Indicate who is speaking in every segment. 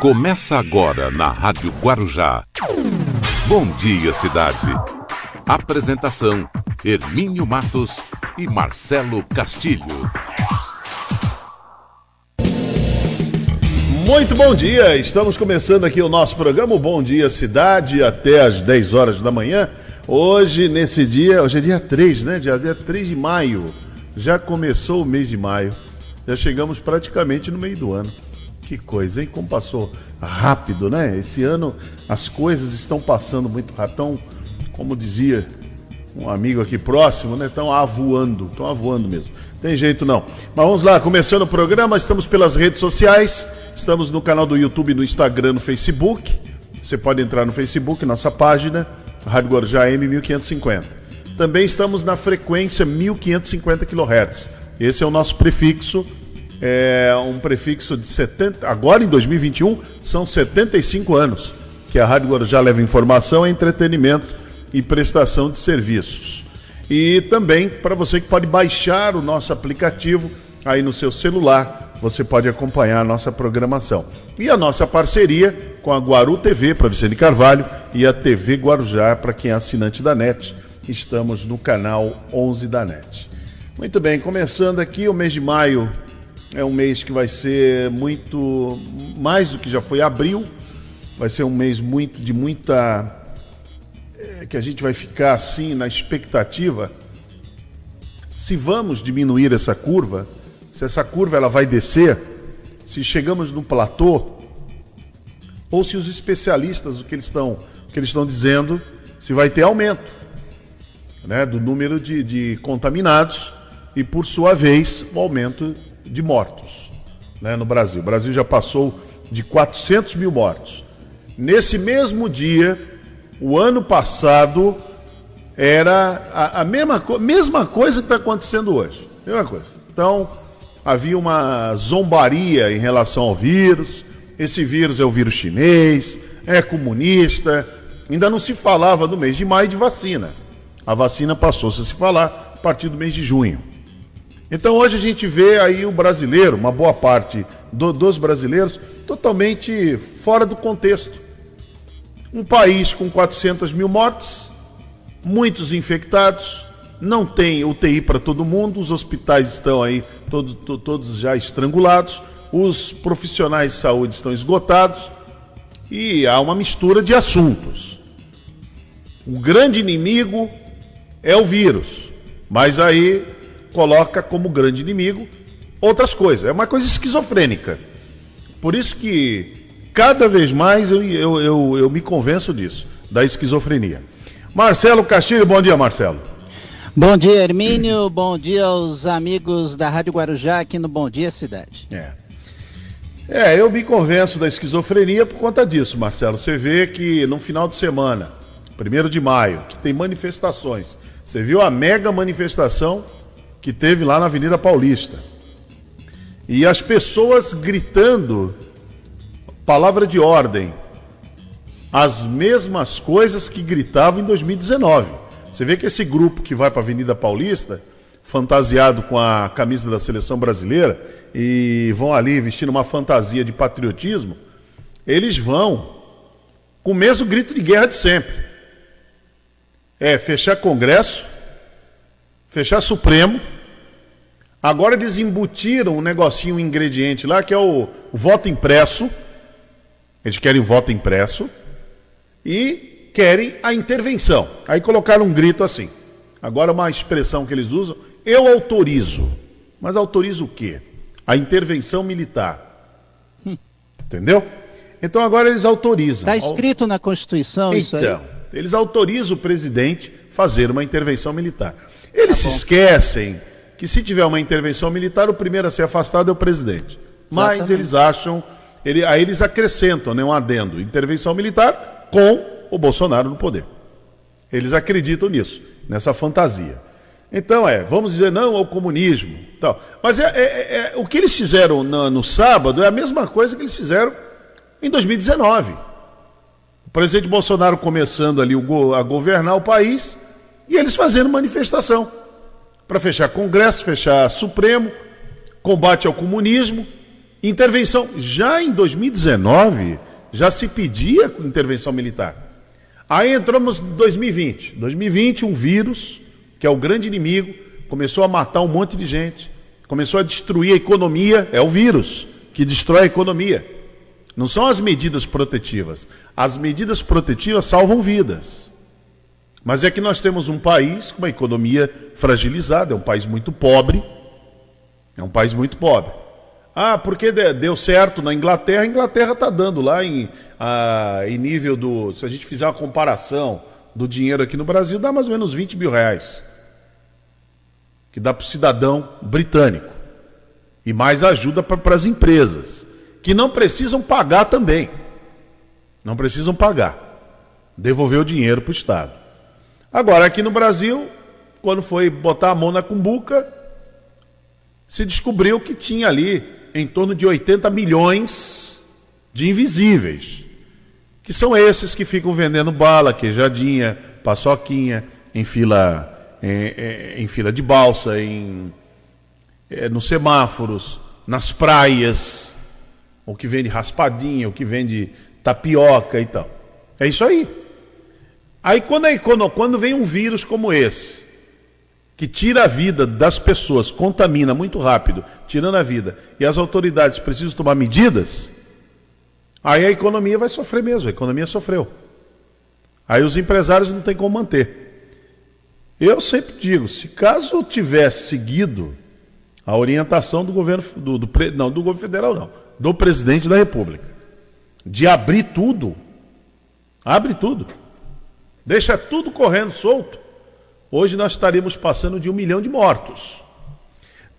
Speaker 1: Começa agora na Rádio Guarujá. Bom dia, cidade. Apresentação: Hermínio Matos e Marcelo Castilho.
Speaker 2: Muito bom dia, estamos começando aqui o nosso programa Bom Dia Cidade até às 10 horas da manhã. Hoje, nesse dia, hoje é dia 3, né? Dia, dia 3 de maio. Já começou o mês de maio. Já chegamos praticamente no meio do ano. Que coisa, hein? Como passou rápido, né? Esse ano as coisas estão passando muito rápido. Tão, como dizia um amigo aqui próximo, né? Estão avoando, estão avoando mesmo. Tem jeito não. Mas vamos lá, começando o programa, estamos pelas redes sociais, estamos no canal do YouTube, no Instagram, no Facebook. Você pode entrar no Facebook, nossa página, Rádio Guarujá M 1550. Também estamos na frequência 1550 kHz. Esse é o nosso prefixo é um prefixo de 70. Agora em 2021 são 75 anos que a Rádio Guarujá leva informação, entretenimento e prestação de serviços. E também para você que pode baixar o nosso aplicativo aí no seu celular, você pode acompanhar a nossa programação. E a nossa parceria com a Guaru TV para Vicente Carvalho e a TV Guarujá para quem é assinante da NET. Estamos no canal 11 da NET. Muito bem, começando aqui o mês de maio é um mês que vai ser muito mais do que já foi abril. Vai ser um mês muito de muita é, que a gente vai ficar assim na expectativa se vamos diminuir essa curva, se essa curva ela vai descer, se chegamos no platô ou se os especialistas o que eles estão o que eles estão dizendo se vai ter aumento né, do número de, de contaminados e por sua vez o aumento de mortos né, no Brasil. O Brasil já passou de 400 mil mortos. Nesse mesmo dia, o ano passado, era a, a mesma, mesma coisa que está acontecendo hoje. Mesma coisa. Então, havia uma zombaria em relação ao vírus. Esse vírus é o vírus chinês, é comunista. Ainda não se falava no mês de maio de vacina. A vacina passou-se a se falar a partir do mês de junho. Então hoje a gente vê aí o brasileiro, uma boa parte do, dos brasileiros, totalmente fora do contexto. Um país com 400 mil mortes, muitos infectados, não tem UTI para todo mundo, os hospitais estão aí todos, todos já estrangulados, os profissionais de saúde estão esgotados e há uma mistura de assuntos. O grande inimigo é o vírus, mas aí coloca como grande inimigo outras coisas. É uma coisa esquizofrênica. Por isso que cada vez mais eu, eu, eu, eu me convenço disso, da esquizofrenia. Marcelo Castilho, bom dia, Marcelo.
Speaker 3: Bom dia, Hermínio. Bom dia aos amigos da Rádio Guarujá aqui no Bom Dia Cidade.
Speaker 2: É. É, eu me convenço da esquizofrenia por conta disso, Marcelo. Você vê que no final de semana, 1 de maio, que tem manifestações. Você viu a mega manifestação que teve lá na Avenida Paulista. E as pessoas gritando palavra de ordem, as mesmas coisas que gritavam em 2019. Você vê que esse grupo que vai para a Avenida Paulista, fantasiado com a camisa da seleção brasileira e vão ali vestindo uma fantasia de patriotismo, eles vão com o mesmo grito de guerra de sempre. É fechar Congresso, fechar Supremo. Agora eles embutiram um negocinho, um ingrediente lá, que é o, voto impresso. Eles querem voto impresso. E querem a intervenção. Aí colocaram um grito assim. Agora uma expressão que eles usam, eu autorizo. Mas autorizo o quê? A intervenção militar. Hum. Entendeu? Então agora eles autorizam.
Speaker 3: Está escrito na Constituição
Speaker 2: então,
Speaker 3: isso aí?
Speaker 2: Eles autorizam o presidente fazer uma intervenção militar. Eles tá se esquecem que se tiver uma intervenção militar, o primeiro a ser afastado é o presidente. Mas Exatamente. eles acham, ele, aí eles acrescentam né, um adendo, intervenção militar com o Bolsonaro no poder. Eles acreditam nisso, nessa fantasia. Então é, vamos dizer não ao comunismo. Tal. Mas é, é, é, é o que eles fizeram no, no sábado é a mesma coisa que eles fizeram em 2019. Presidente Bolsonaro começando ali a governar o país e eles fazendo manifestação. para fechar Congresso, fechar Supremo, combate ao comunismo, intervenção. Já em 2019 já se pedia intervenção militar. Aí entramos em 2020. 2020, um vírus, que é o grande inimigo, começou a matar um monte de gente, começou a destruir a economia, é o vírus que destrói a economia. Não são as medidas protetivas. As medidas protetivas salvam vidas. Mas é que nós temos um país com uma economia fragilizada, é um país muito pobre. É um país muito pobre. Ah, porque deu certo na Inglaterra, a Inglaterra está dando lá em, ah, em nível do. Se a gente fizer uma comparação do dinheiro aqui no Brasil, dá mais ou menos 20 mil reais. Que dá para o cidadão britânico. E mais ajuda para as empresas que não precisam pagar também. Não precisam pagar. Devolver o dinheiro para o Estado. Agora, aqui no Brasil, quando foi botar a mão na cumbuca, se descobriu que tinha ali em torno de 80 milhões de invisíveis, que são esses que ficam vendendo bala, queijadinha, paçoquinha, em fila, em, em, em fila de balsa, em, é, nos semáforos, nas praias o que vende raspadinha, o que vende tapioca e tal. É isso aí. Aí quando, aí, quando, quando vem um vírus como esse, que tira a vida das pessoas, contamina muito rápido, tirando a vida, e as autoridades precisam tomar medidas, aí a economia vai sofrer mesmo, a economia sofreu. Aí os empresários não têm como manter. Eu sempre digo, se caso tivesse seguido a orientação do governo do, do não do governo federal não, do presidente da República de abrir tudo. Abre tudo. Deixa tudo correndo solto. Hoje nós estaríamos passando de um milhão de mortos.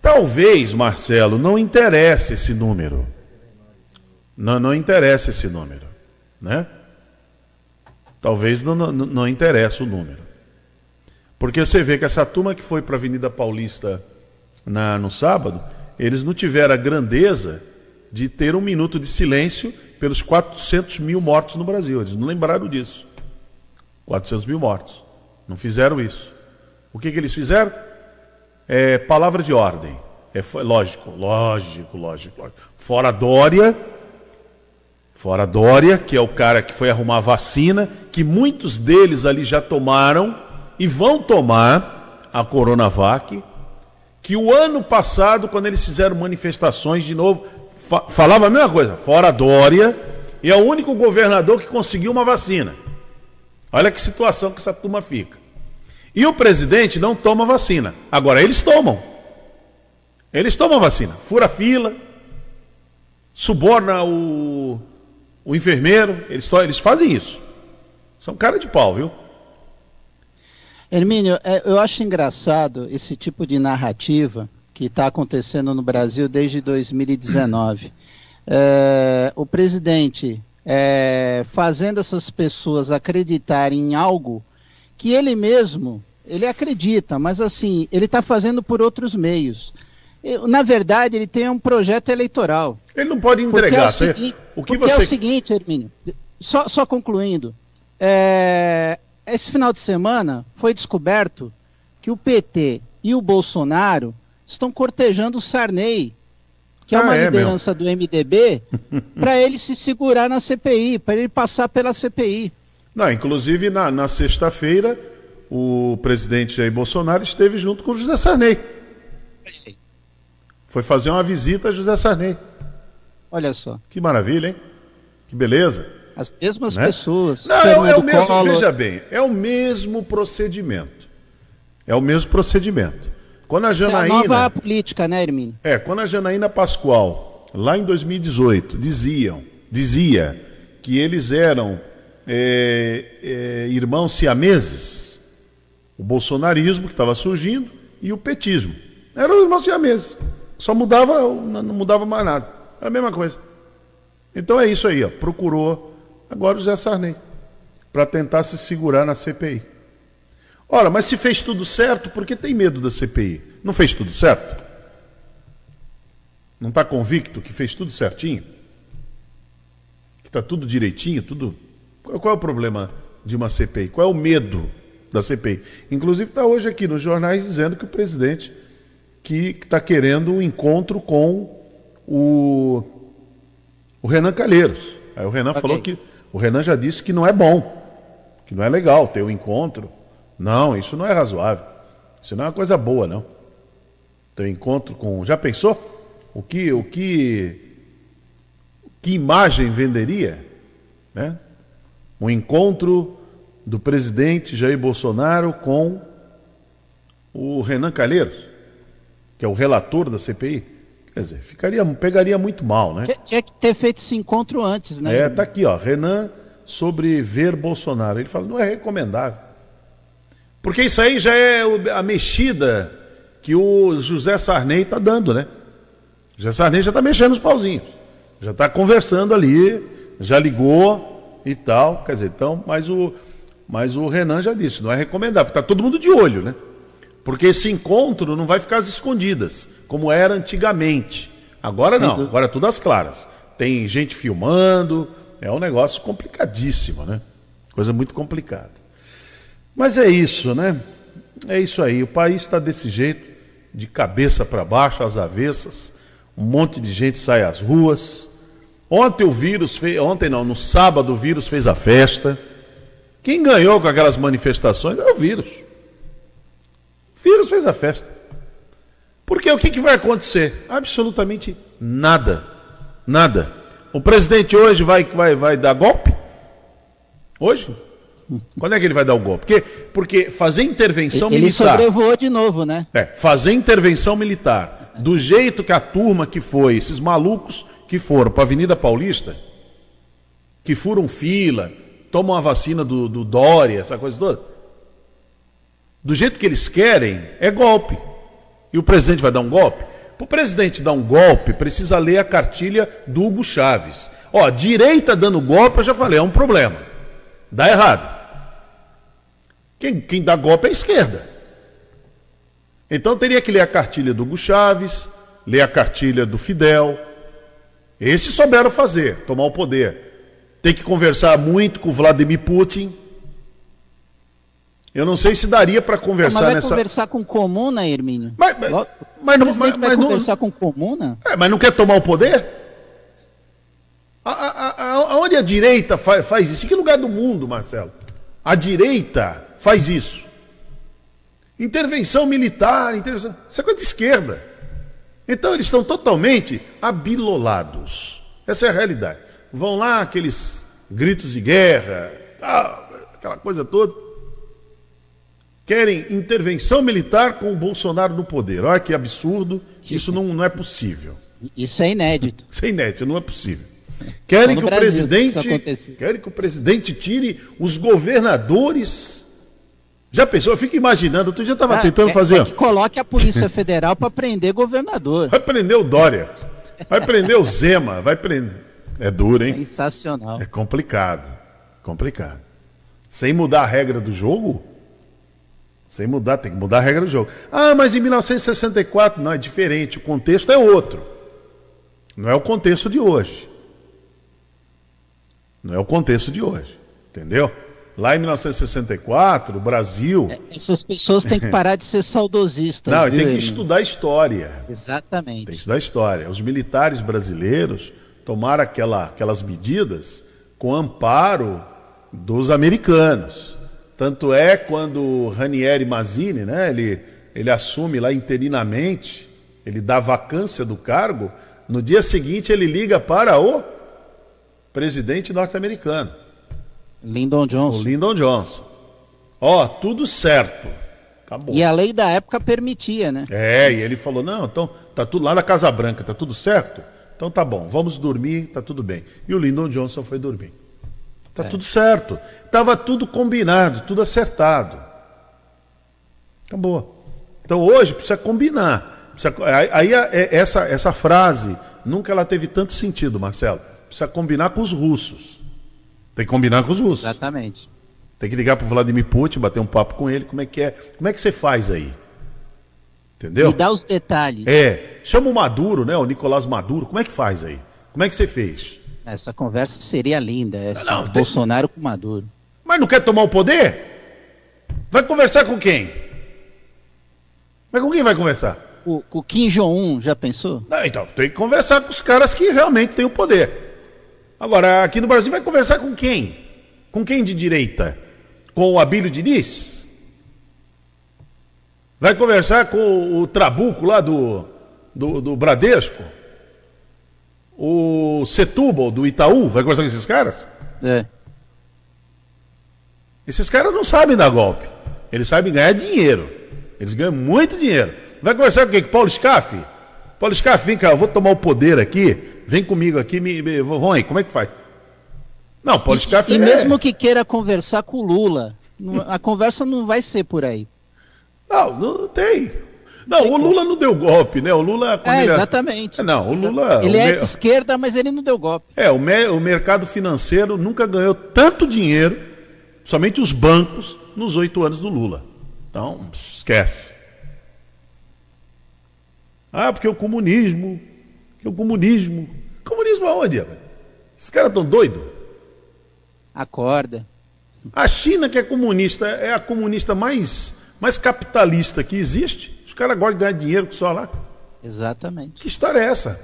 Speaker 2: Talvez, Marcelo, não interesse esse número. Não, não interessa esse número. Né? Talvez não, não, não interesse o número. Porque você vê que essa turma que foi para a Avenida Paulista na, no sábado, eles não tiveram a grandeza de ter um minuto de silêncio pelos 400 mil mortos no Brasil. Eles não lembraram disso. 400 mil mortos. Não fizeram isso. O que, que eles fizeram? É palavra de ordem. É lógico, lógico, lógico, lógico. Fora Dória, fora Dória, que é o cara que foi arrumar a vacina, que muitos deles ali já tomaram e vão tomar a Coronavac, que o ano passado, quando eles fizeram manifestações de novo, fa falava a mesma coisa, fora Dória, e é o único governador que conseguiu uma vacina. Olha que situação que essa turma fica. E o presidente não toma vacina. Agora, eles tomam. Eles tomam vacina. Fura fila, suborna o, o enfermeiro, eles, eles fazem isso. São cara de pau, viu?
Speaker 3: Hermínio, é, eu acho engraçado esse tipo de narrativa que está acontecendo no Brasil desde 2019. É, o presidente é, fazendo essas pessoas acreditarem em algo que ele mesmo ele acredita, mas assim ele está fazendo por outros meios. Eu, na verdade, ele tem um projeto eleitoral.
Speaker 2: Ele não pode entregar. É o,
Speaker 3: seguinte, o que você... é o seguinte, Hermínio, só, só concluindo, é, esse final de semana foi descoberto que o PT e o Bolsonaro estão cortejando o Sarney, que é ah, uma é, liderança do MDB, para ele se segurar na CPI, para ele passar pela CPI.
Speaker 2: Não, inclusive na, na sexta-feira, o presidente Jair Bolsonaro esteve junto com o José Sarney. Sim. Foi fazer uma visita a José Sarney.
Speaker 3: Olha só.
Speaker 2: Que maravilha, hein? Que beleza.
Speaker 3: As mesmas né? pessoas.
Speaker 2: Não, é, é o mesmo, veja bem, é o mesmo procedimento. É o mesmo procedimento. Quando a Janaína. Essa é a
Speaker 3: nova política, né, Hermínio?
Speaker 2: É, quando a Janaína Pascoal, lá em 2018, diziam, dizia que eles eram é, é, irmãos siameses, o bolsonarismo que estava surgindo e o petismo. Eram irmãos siameses. Só mudava, não mudava mais nada. Era a mesma coisa. Então é isso aí, ó. Procurou agora o Zé Sarney para tentar se segurar na CPI. Ora, mas se fez tudo certo, por que tem medo da CPI? Não fez tudo certo? Não está convicto que fez tudo certinho? Que está tudo direitinho, tudo. Qual é o problema de uma CPI? Qual é o medo da CPI. Inclusive está hoje aqui nos jornais dizendo que o presidente que está querendo um encontro com o, o Renan Calheiros. Aí o Renan okay. falou que o Renan já disse que não é bom, que não é legal ter o um encontro. Não, isso não é razoável. Isso não é uma coisa boa, não. Ter um encontro com. Já pensou? O que, o que, que imagem venderia, né? Um encontro do presidente Jair Bolsonaro com o Renan Calheiros, que é o relator da CPI. Quer dizer, ficaria, pegaria muito mal, né?
Speaker 3: Tinha que ter feito esse encontro antes, né?
Speaker 2: É, tá aqui, ó, Renan sobre ver Bolsonaro. Ele fala, não é recomendável. Porque isso aí já é a mexida que o José Sarney está dando, né? O José Sarney já está mexendo os pauzinhos. Já está conversando ali, já ligou e tal. Quer dizer, então, mas o, mas o Renan já disse, não é recomendável. Está todo mundo de olho, né? Porque esse encontro não vai ficar às escondidas, como era antigamente. Agora não, agora é tudo às claras. Tem gente filmando, é um negócio complicadíssimo, né? Coisa muito complicada. Mas é isso, né? É isso aí. O país está desse jeito, de cabeça para baixo, às avessas. Um monte de gente sai às ruas. Ontem o vírus fez, ontem não, no sábado o vírus fez a festa. Quem ganhou com aquelas manifestações é o vírus. O vírus fez a festa. Porque o que, que vai acontecer? Absolutamente nada. Nada. O presidente hoje vai, vai, vai dar golpe? Hoje? Quando é que ele vai dar o golpe? Porque, porque fazer intervenção
Speaker 3: ele
Speaker 2: militar.
Speaker 3: Ele sobrevoou de novo, né?
Speaker 2: É, fazer intervenção militar. Do jeito que a turma que foi, esses malucos que foram para a Avenida Paulista, que furam fila, tomam a vacina do, do Dória, essa coisa toda. Do jeito que eles querem, é golpe. E o presidente vai dar um golpe? Para o presidente dar um golpe, precisa ler a cartilha do Hugo Chaves. Ó, direita dando golpe, eu já falei, é um problema. Dá errado. Quem, quem dá golpe é a esquerda. Então teria que ler a cartilha do Hugo Chaves, ler a cartilha do Fidel. Esses souberam fazer, tomar o poder. Tem que conversar muito com o Vladimir Putin. Eu não sei se daria para conversar
Speaker 3: mas vai
Speaker 2: nessa.
Speaker 3: conversar com comuna, Hermínio?
Speaker 2: Mas, mas, mas não, mas,
Speaker 3: vai
Speaker 2: mas
Speaker 3: conversar
Speaker 2: não,
Speaker 3: com comuna?
Speaker 2: É, mas não quer tomar o poder? A, a, a, aonde a direita faz, faz isso? Em que lugar do mundo, Marcelo? A direita faz isso. Intervenção militar, intervenção. Isso é coisa de esquerda. Então eles estão totalmente abilolados. Essa é a realidade vão lá aqueles gritos de guerra, aquela coisa toda. Querem intervenção militar com o Bolsonaro no poder. Olha que absurdo, isso não, não é possível.
Speaker 3: Isso é inédito.
Speaker 2: Isso é inédito, não é possível. Querem que, Brasil, o presidente, querem que o presidente tire os governadores. Já pensou? Eu fico imaginando, outro dia estava ah, tentando
Speaker 3: é,
Speaker 2: fazer. É
Speaker 3: que coloque a Polícia Federal para prender governador.
Speaker 2: Vai prender o Dória. Vai prender o Zema, vai prender. É duro, hein?
Speaker 3: Sensacional.
Speaker 2: É complicado. Complicado. Sem mudar a regra do jogo? Sem mudar, tem que mudar a regra do jogo. Ah, mas em 1964 não, é diferente, o contexto é outro. Não é o contexto de hoje. Não é o contexto de hoje. Entendeu? Lá em 1964, o Brasil. É,
Speaker 3: essas pessoas têm que parar de ser saudosistas.
Speaker 2: Não, viu, tem que estudar história.
Speaker 3: Exatamente.
Speaker 2: Tem que estudar história. Os militares brasileiros tomar aquela, aquelas medidas com amparo dos americanos. Tanto é quando Ranieri Mazzini, né, ele, ele assume lá interinamente, ele dá vacância do cargo, no dia seguinte ele liga para o presidente norte-americano.
Speaker 3: Lyndon Johnson.
Speaker 2: O Lyndon Johnson. Ó, tudo certo. Acabou.
Speaker 3: E a lei da época permitia, né?
Speaker 2: É, e ele falou: não, então tá tudo lá na Casa Branca, tá tudo certo? Então tá bom, vamos dormir, tá tudo bem. E o Lyndon Johnson foi dormir. Tá é. tudo certo. Tava tudo combinado, tudo acertado. Acabou. Então hoje precisa combinar. Precisa, aí é, essa, essa frase, nunca ela teve tanto sentido, Marcelo. Precisa combinar com os russos. Tem que combinar com os russos.
Speaker 3: Exatamente.
Speaker 2: Tem que ligar para o Vladimir Putin, bater um papo com ele. Como é que é? Como é que você faz aí? Entendeu?
Speaker 3: Me dá os detalhes.
Speaker 2: É. Chama o Maduro, né? O Nicolás Maduro. Como é que faz aí? Como é que você fez?
Speaker 3: Essa conversa seria linda. Essa não, Bolsonaro tem... com Maduro.
Speaker 2: Mas não quer tomar o poder? Vai conversar com quem? Mas com quem vai conversar?
Speaker 3: O, o Kim Jong-un, já pensou?
Speaker 2: Não, então, tem que conversar com os caras que realmente têm o poder. Agora, aqui no Brasil, vai conversar com quem? Com quem de direita? Com o Abílio Diniz? Vai conversar com o Trabuco lá do, do, do Bradesco? O Setúbal do Itaú? Vai conversar com esses caras?
Speaker 3: É.
Speaker 2: Esses caras não sabem dar golpe. Eles sabem ganhar dinheiro. Eles ganham muito dinheiro. Vai conversar com quem? Com Paulo Scaff? Paulo vem cá, eu vou tomar o poder aqui. Vem comigo aqui, me, me, vão aí, como é que faz?
Speaker 3: Não, Paulo. E, e é... mesmo que queira conversar com o Lula, a conversa não vai ser por aí.
Speaker 2: Não, não tem. Não, o Lula não deu golpe, né? O Lula.
Speaker 3: É, ele... exatamente.
Speaker 2: Não, o Lula.
Speaker 3: Ele o é de esquerda, mas ele não deu golpe.
Speaker 2: É, o, me... o mercado financeiro nunca ganhou tanto dinheiro, somente os bancos, nos oito anos do Lula. Então, esquece. Ah, porque o comunismo. Porque o comunismo. Comunismo aonde? Esses caras estão doidos?
Speaker 3: Acorda.
Speaker 2: A China, que é comunista, é a comunista mais mais capitalista que existe. Os caras gostam de ganhar dinheiro só lá.
Speaker 3: Exatamente.
Speaker 2: Que história é essa?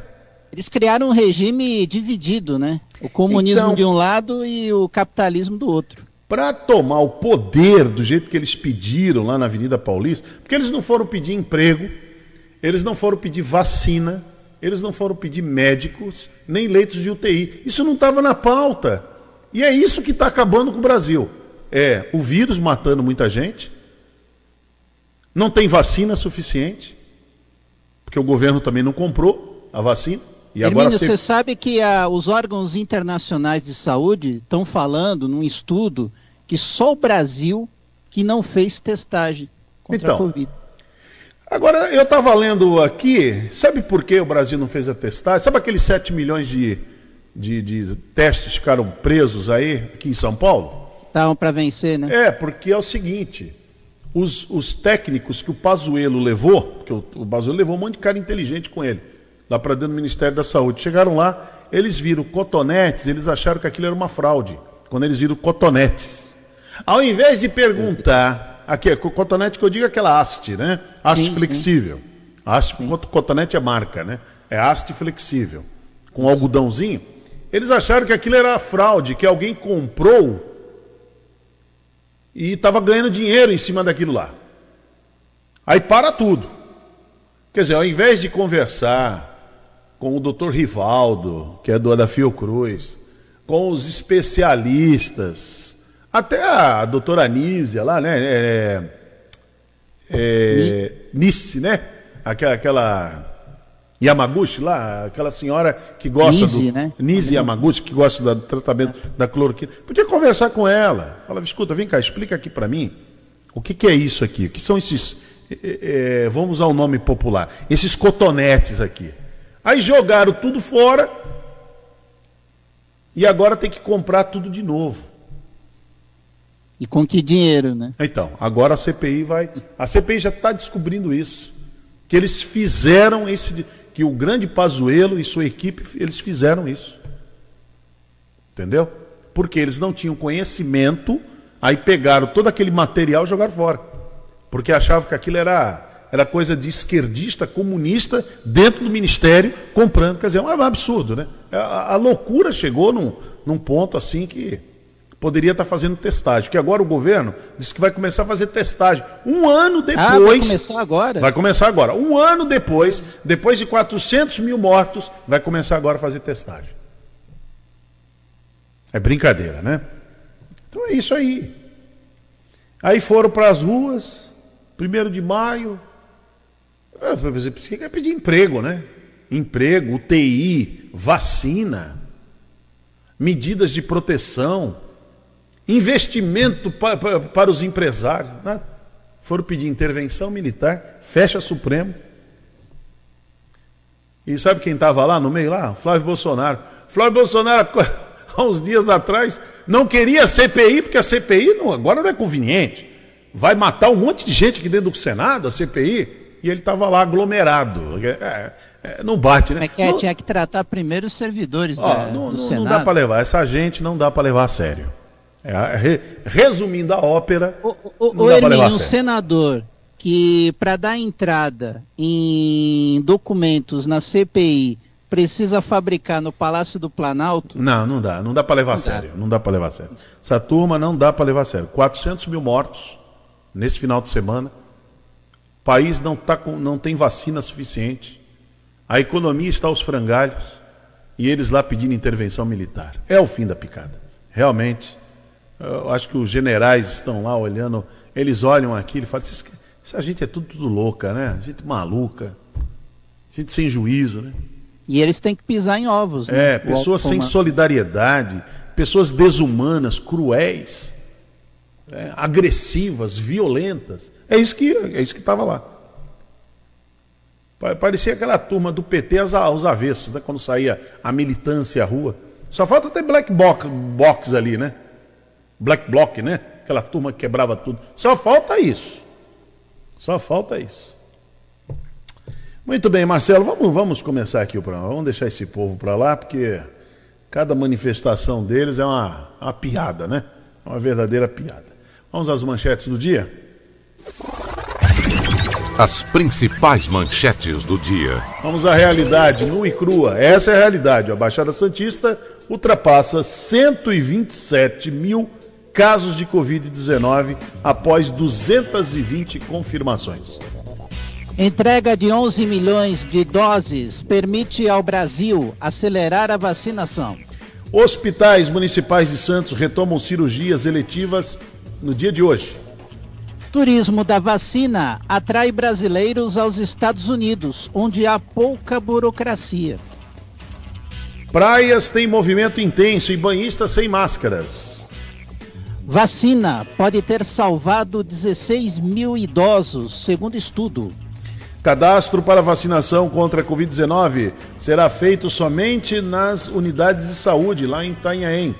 Speaker 3: Eles criaram um regime dividido, né? O comunismo então, de um lado e o capitalismo do outro.
Speaker 2: Para tomar o poder do jeito que eles pediram lá na Avenida Paulista, porque eles não foram pedir emprego, eles não foram pedir vacina, eles não foram pedir médicos, nem leitos de UTI. Isso não estava na pauta. E é isso que está acabando com o Brasil. É o vírus matando muita gente, não tem vacina suficiente, porque o governo também não comprou a vacina.
Speaker 3: E Hermínio, agora você sabe que a, os órgãos internacionais de saúde estão falando num estudo que só o Brasil que não fez testagem contra então, a Covid.
Speaker 2: Agora, eu estava lendo aqui, sabe por que o Brasil não fez a testagem? Sabe aqueles 7 milhões de, de, de testes que ficaram presos aí, aqui em São Paulo?
Speaker 3: Estavam para vencer, né?
Speaker 2: É, porque é o seguinte, os, os técnicos que o Pazuello levou, porque o, o Pazuello levou um monte de cara inteligente com ele, lá para dentro do Ministério da Saúde. Chegaram lá, eles viram cotonetes, eles acharam que aquilo era uma fraude, quando eles viram cotonetes. Ao invés de perguntar, aqui, cotonete que eu digo é aquela haste, né? Haste sim, flexível. Sim. Haste, cotonete é marca, né? É haste flexível, com algodãozinho. Eles acharam que aquilo era fraude, que alguém comprou e estava ganhando dinheiro em cima daquilo lá. Aí para tudo. Quer dizer, ao invés de conversar com o doutor Rivaldo, que é do da Fiocruz, com os especialistas, até a doutora Anísia lá, né? É, é, Nice, né? Aquela, aquela Yamaguchi lá, aquela senhora que gosta Nise, do né? Nise Yamaguchi, que gosta do tratamento da cloroquina. Podia conversar com ela. Falava, escuta, vem cá, explica aqui para mim o que, que, é isso aqui. O que são esses, é, é, vamos usar o um nome popular, esses cotonetes aqui. Aí jogaram tudo fora e agora tem que comprar tudo de novo.
Speaker 3: E com que dinheiro, né?
Speaker 2: Então, agora a CPI vai. A CPI já está descobrindo isso. Que eles fizeram esse que o grande Pazuello e sua equipe, eles fizeram isso. Entendeu? Porque eles não tinham conhecimento, aí pegaram todo aquele material e jogaram fora. Porque achavam que aquilo era, era coisa de esquerdista, comunista, dentro do ministério, comprando. Quer dizer, é um absurdo, né? A, a loucura chegou num, num ponto assim que poderia estar fazendo testagem, porque agora o governo disse que vai começar a fazer testagem. Um ano depois. Ah, vai
Speaker 3: começar agora?
Speaker 2: Vai começar agora. Um ano depois, depois de 400 mil mortos, vai começar agora a fazer testagem. É brincadeira, né? Então é isso aí. Aí foram para as ruas, primeiro de maio. Você quer pedir emprego, né? Emprego, UTI, vacina, medidas de proteção investimento para, para, para os empresários. Né? Foram pedir intervenção militar, fecha Supremo. E sabe quem estava lá no meio lá? Flávio Bolsonaro. Flávio Bolsonaro, há uns dias atrás, não queria CPI, porque a CPI não, agora não é conveniente. Vai matar um monte de gente aqui dentro do Senado, a CPI, e ele estava lá aglomerado. É, é, não bate, né?
Speaker 3: É que não, tinha que tratar primeiro os servidores ó, da,
Speaker 2: não,
Speaker 3: do
Speaker 2: não,
Speaker 3: Senado.
Speaker 2: Não dá para levar, essa gente não dá para levar a sério. É, re, resumindo a ópera.
Speaker 3: O, o, o Hermínio, um senador que, para dar entrada em documentos na CPI, precisa fabricar no Palácio do Planalto?
Speaker 2: Não, não dá. Não dá para levar não a sério. Dá. Não dá para levar a sério. Essa turma não dá para levar a sério. 400 mil mortos nesse final de semana. O país não, tá com, não tem vacina suficiente. A economia está aos frangalhos. E eles lá pedindo intervenção militar. É o fim da picada. Realmente. Eu acho que os generais estão lá olhando. Eles olham aqui e falam: essa gente é tudo, tudo louca, né? Gente maluca. Gente sem juízo, né?
Speaker 3: E eles têm que pisar em ovos.
Speaker 2: Né? É, pessoas sem solidariedade, pessoas desumanas, cruéis, é, agressivas, violentas. É isso que é isso que estava lá. Parecia aquela turma do PT aos avessos, né? quando saía a militância à rua. Só falta ter black box, box ali, né? Black block, né? Aquela turma que quebrava tudo. Só falta isso. Só falta isso. Muito bem, Marcelo, vamos, vamos começar aqui o programa. Vamos deixar esse povo para lá, porque cada manifestação deles é uma, uma piada, né? Uma verdadeira piada. Vamos às manchetes do dia?
Speaker 1: As principais manchetes do dia.
Speaker 2: Vamos à realidade nua e crua. Essa é a realidade. A Baixada Santista ultrapassa 127 mil casos de Covid-19 após 220 confirmações.
Speaker 3: Entrega de 11 milhões de doses permite ao Brasil acelerar a vacinação.
Speaker 2: Hospitais municipais de Santos retomam cirurgias eletivas no dia de hoje.
Speaker 3: Turismo da vacina atrai brasileiros aos Estados Unidos, onde há pouca burocracia.
Speaker 2: Praias têm movimento intenso e banhistas sem máscaras.
Speaker 3: Vacina pode ter salvado 16 mil idosos, segundo estudo.
Speaker 2: Cadastro para vacinação contra a Covid-19 será feito somente nas unidades de saúde, lá em Itanhaém.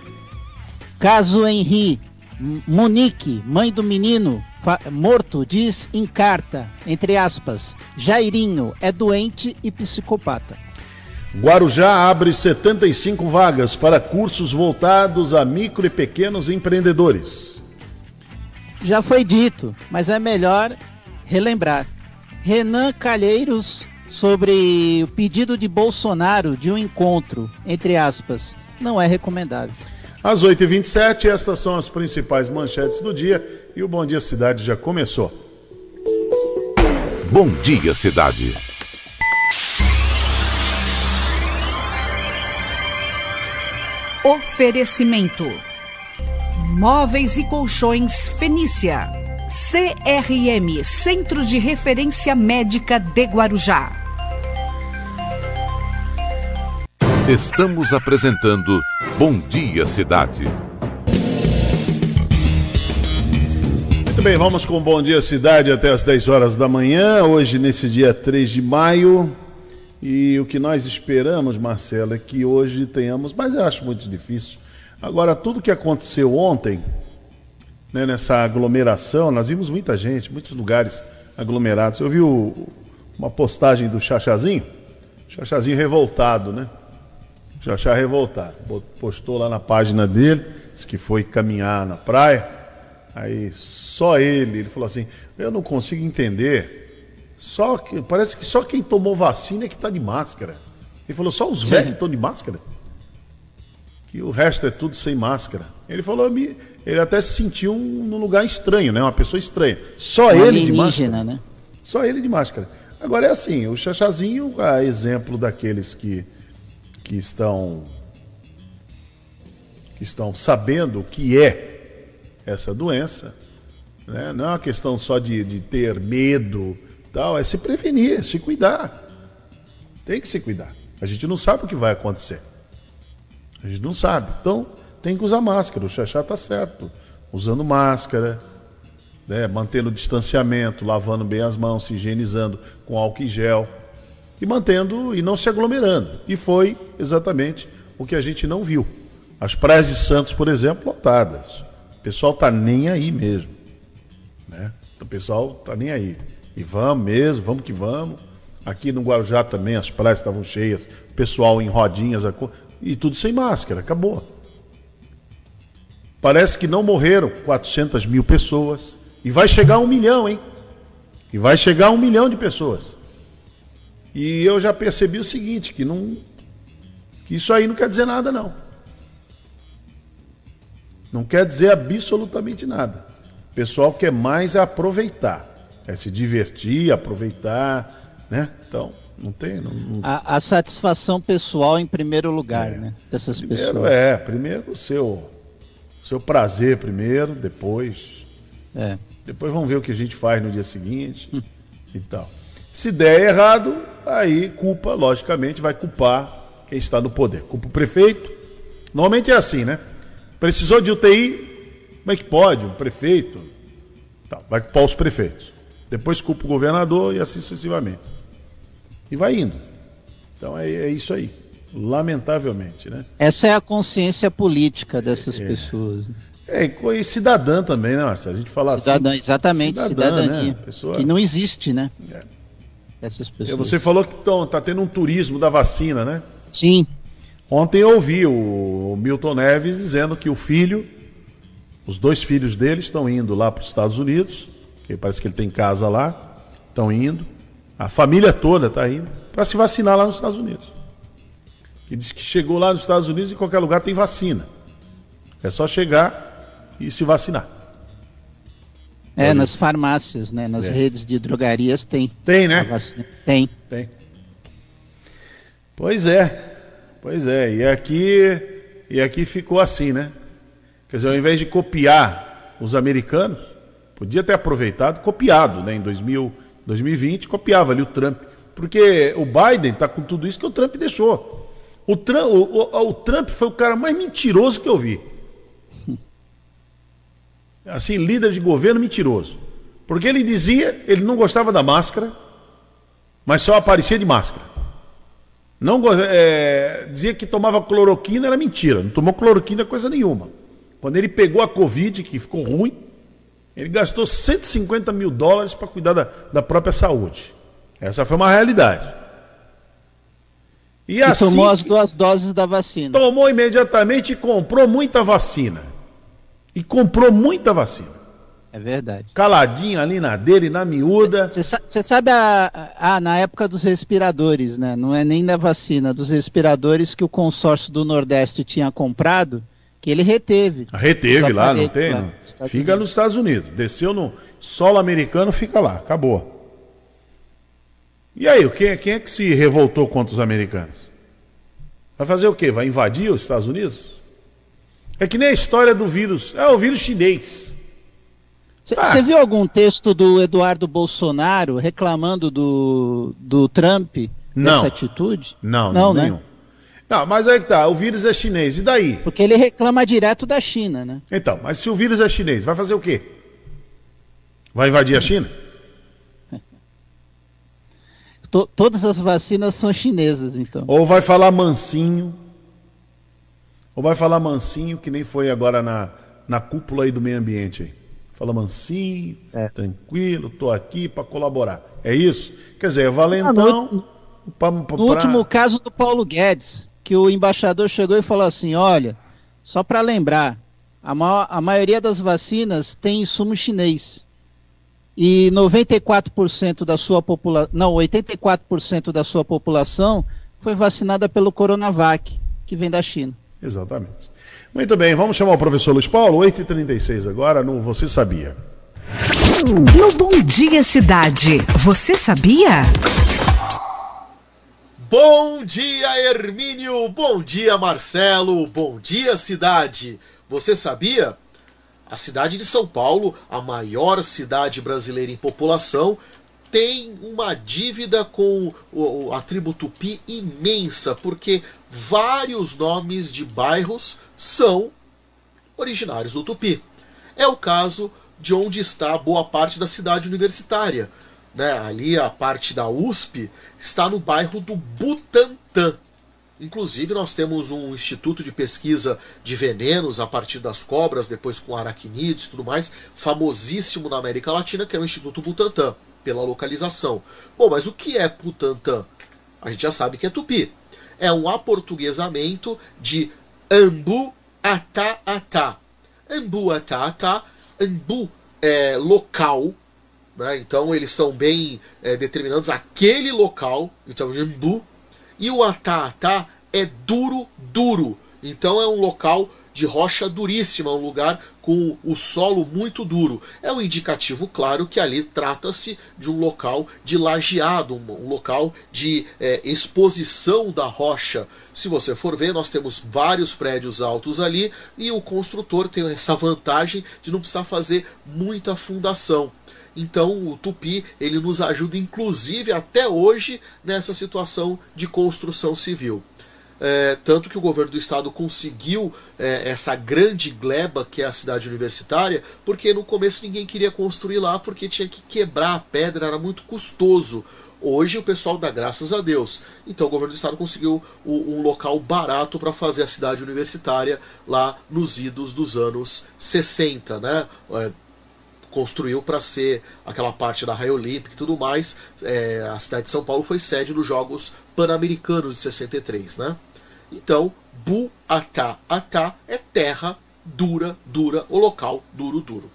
Speaker 3: Caso Henri, Monique, mãe do menino morto, diz em carta, entre aspas, Jairinho é doente e psicopata.
Speaker 2: Guarujá abre 75 vagas para cursos voltados a micro e pequenos empreendedores.
Speaker 3: Já foi dito, mas é melhor relembrar. Renan Calheiros sobre o pedido de Bolsonaro de um encontro, entre aspas, não é recomendável.
Speaker 2: Às 8h27, estas são as principais manchetes do dia e o Bom Dia Cidade já começou.
Speaker 1: Bom Dia Cidade.
Speaker 4: Oferecimento: Móveis e Colchões Fenícia. CRM Centro de Referência Médica de Guarujá.
Speaker 1: Estamos apresentando Bom Dia Cidade.
Speaker 2: Muito bem, vamos com Bom Dia Cidade até as 10 horas da manhã, hoje nesse dia 3 de maio. E o que nós esperamos, Marcelo, é que hoje tenhamos, mas eu acho muito difícil. Agora, tudo que aconteceu ontem, né, nessa aglomeração, nós vimos muita gente, muitos lugares aglomerados. Eu vi o, uma postagem do Chachazinho, Chachazinho revoltado, né? Chachá revoltado. Postou lá na página dele, disse que foi caminhar na praia. Aí só ele, ele falou assim: Eu não consigo entender. Só que, parece que só quem tomou vacina é que está de máscara. Ele falou: Só os velhos estão de máscara? Que o resto é tudo sem máscara. Ele falou: ele até se sentiu num lugar estranho, né? Uma pessoa estranha. Só um ele de máscara. Né? Só ele de máscara. Agora é assim, o Chachazinho, a exemplo daqueles que, que estão que estão sabendo o que é essa doença, né? não é uma questão só de, de ter medo, tal, é se prevenir, se cuidar. Tem que se cuidar. A gente não sabe o que vai acontecer. A gente não sabe. Então, tem que usar máscara. O Xaxá está certo. Usando máscara, né, mantendo o distanciamento, lavando bem as mãos, se higienizando com álcool e gel e mantendo e não se aglomerando. E foi exatamente o que a gente não viu. As praias de Santos, por exemplo, lotadas. O pessoal tá nem aí mesmo. Né? O pessoal tá nem aí. E vamos mesmo, vamos que vamos. Aqui no Guarujá também as praias estavam cheias, pessoal em rodinhas e tudo sem máscara, acabou. parece que não morreram 400 mil pessoas. E vai chegar a um milhão, hein? E vai chegar a um milhão de pessoas. E eu já percebi o seguinte, que não. Que isso aí não quer dizer nada, não. Não quer dizer absolutamente nada. O pessoal quer mais aproveitar. É se divertir, aproveitar, né? Então, não tem. Não, não...
Speaker 3: A, a, satisfação pessoal em primeiro lugar, é. né? Dessas
Speaker 2: primeiro,
Speaker 3: pessoas.
Speaker 2: É, primeiro o seu, seu prazer primeiro, depois.
Speaker 3: É.
Speaker 2: Depois vamos ver o que a gente faz no dia seguinte hum. e tal. Se der errado, aí culpa, logicamente, vai culpar quem está no poder. Culpa o prefeito. Normalmente é assim, né? Precisou de UTI, como é que pode? O prefeito. Tá, vai culpar os prefeitos. Depois culpa o governador e assim sucessivamente. E vai indo. Então é, é isso aí. Lamentavelmente, né?
Speaker 3: Essa é a consciência política dessas é, pessoas.
Speaker 2: É, e cidadã também, né, Marcelo? A gente fala
Speaker 3: cidadã, assim. Exatamente, cidadã, cidadania. Né? Pessoa... Que não existe, né?
Speaker 2: É. Essas pessoas. Você falou que está tendo um turismo da vacina, né?
Speaker 3: Sim.
Speaker 2: Ontem eu ouvi o Milton Neves dizendo que o filho, os dois filhos dele estão indo lá para os Estados Unidos, que parece que ele tem casa lá, estão indo. A família toda está indo para se vacinar lá nos Estados Unidos. Que diz que chegou lá nos Estados Unidos e em qualquer lugar tem vacina. É só chegar e se vacinar.
Speaker 3: É, nas farmácias, né? Nas é. redes de drogarias tem.
Speaker 2: Tem, né?
Speaker 3: Tem.
Speaker 2: Tem. Pois é. Pois é. E aqui, e aqui ficou assim, né? Quer dizer, ao invés de copiar os americanos, podia ter aproveitado, copiado, né? Em 2000, 2020, copiava ali o Trump. Porque o Biden está com tudo isso que o Trump deixou. O Trump, o, o, o Trump foi o cara mais mentiroso que eu vi. Assim, líder de governo mentiroso. Porque ele dizia, ele não gostava da máscara, mas só aparecia de máscara. Não é, dizia que tomava cloroquina, era mentira. Não tomou cloroquina coisa nenhuma. Quando ele pegou a Covid, que ficou ruim, ele gastou 150 mil dólares para cuidar da, da, própria saúde. Essa foi uma realidade.
Speaker 3: E, e assim, tomou as duas doses da vacina.
Speaker 2: Tomou imediatamente e comprou muita vacina. E comprou muita vacina.
Speaker 3: É verdade.
Speaker 2: Caladinho ali na dele, na miúda.
Speaker 3: Você sabe a, a, na época dos respiradores, né? Não é nem da vacina, dos respiradores que o consórcio do Nordeste tinha comprado que ele reteve.
Speaker 2: Reteve lá, não tem? Lá, não. Fica Unidos. nos Estados Unidos. Desceu no solo americano, fica lá, acabou. E aí, quem, quem é que se revoltou contra os americanos? Vai fazer o quê? Vai invadir os Estados Unidos? É que nem a história do vírus. É o vírus chinês.
Speaker 3: Você ah. viu algum texto do Eduardo Bolsonaro reclamando do, do Trump
Speaker 2: não.
Speaker 3: dessa atitude?
Speaker 2: Não, não, não nenhum. Né? Não, mas aí que tá, o vírus é chinês, e daí?
Speaker 3: Porque ele reclama direto da China, né?
Speaker 2: Então, mas se o vírus é chinês, vai fazer o quê? Vai invadir a China?
Speaker 3: Todas as vacinas são chinesas, então.
Speaker 2: Ou vai falar mansinho, ou vai falar mansinho, que nem foi agora na, na cúpula aí do meio ambiente aí. Fala mansinho, é. tranquilo, tô aqui para colaborar. É isso? Quer dizer, é valentão. Ah, no,
Speaker 3: pra, pra, no último caso do Paulo Guedes, que o embaixador chegou e falou assim: olha, só para lembrar, a, ma a maioria das vacinas tem insumo chinês. E 94% da sua população, não, 84% da sua população foi vacinada pelo Coronavac, que vem da China.
Speaker 2: Exatamente. Muito bem, vamos chamar o professor Luiz Paulo, 8h36 agora, no Você Sabia.
Speaker 4: No Bom Dia Cidade, você sabia?
Speaker 5: Bom dia, Hermínio! Bom dia, Marcelo! Bom dia, cidade! Você sabia? A cidade de São Paulo, a maior cidade brasileira em população, tem uma dívida com a tribo tupi imensa, porque vários nomes de bairros são originários do tupi. É o caso de onde está boa parte da cidade universitária né, ali a parte da USP, está no bairro do Butantã. Inclusive, nós temos um instituto de pesquisa de venenos a partir das cobras, depois com aracnídeos e tudo mais, famosíssimo na América Latina, que é o Instituto Butantã, pela localização. Bom, mas o que é Butantã? A gente já sabe que é tupi. É um aportuguesamento de Ambu Ata Ata. Embuatá, Embu é local, né? então eles são bem é, determinantes, aquele local, então Embu, e o Atá é duro, duro, então é um local de rocha duríssima, um lugar com o solo muito duro. É um indicativo claro que ali trata-se de um local de lajeado, um, local de é, exposição da rocha. Se você for ver, nós temos vários prédios altos ali e o construtor tem essa vantagem de não precisar fazer muita fundação. Então o Tupi ele nos ajuda inclusive até hoje nessa situação de construção civil. É, tanto que o governo do estado conseguiu é, essa grande gleba que é a cidade universitária, porque no começo ninguém queria construir lá porque tinha que quebrar a pedra, era muito custoso. Hoje o pessoal dá graças a Deus. Então o governo do estado conseguiu um, local barato para fazer a cidade universitária lá nos idos dos anos 60, né? Construiu para ser aquela parte da raia olímpica e tudo mais. É, a cidade de São Paulo foi sede dos Jogos Pan-Americanos de 63, né? Então, Bu-Atá, Atá é terra dura, dura, o local duro, duro.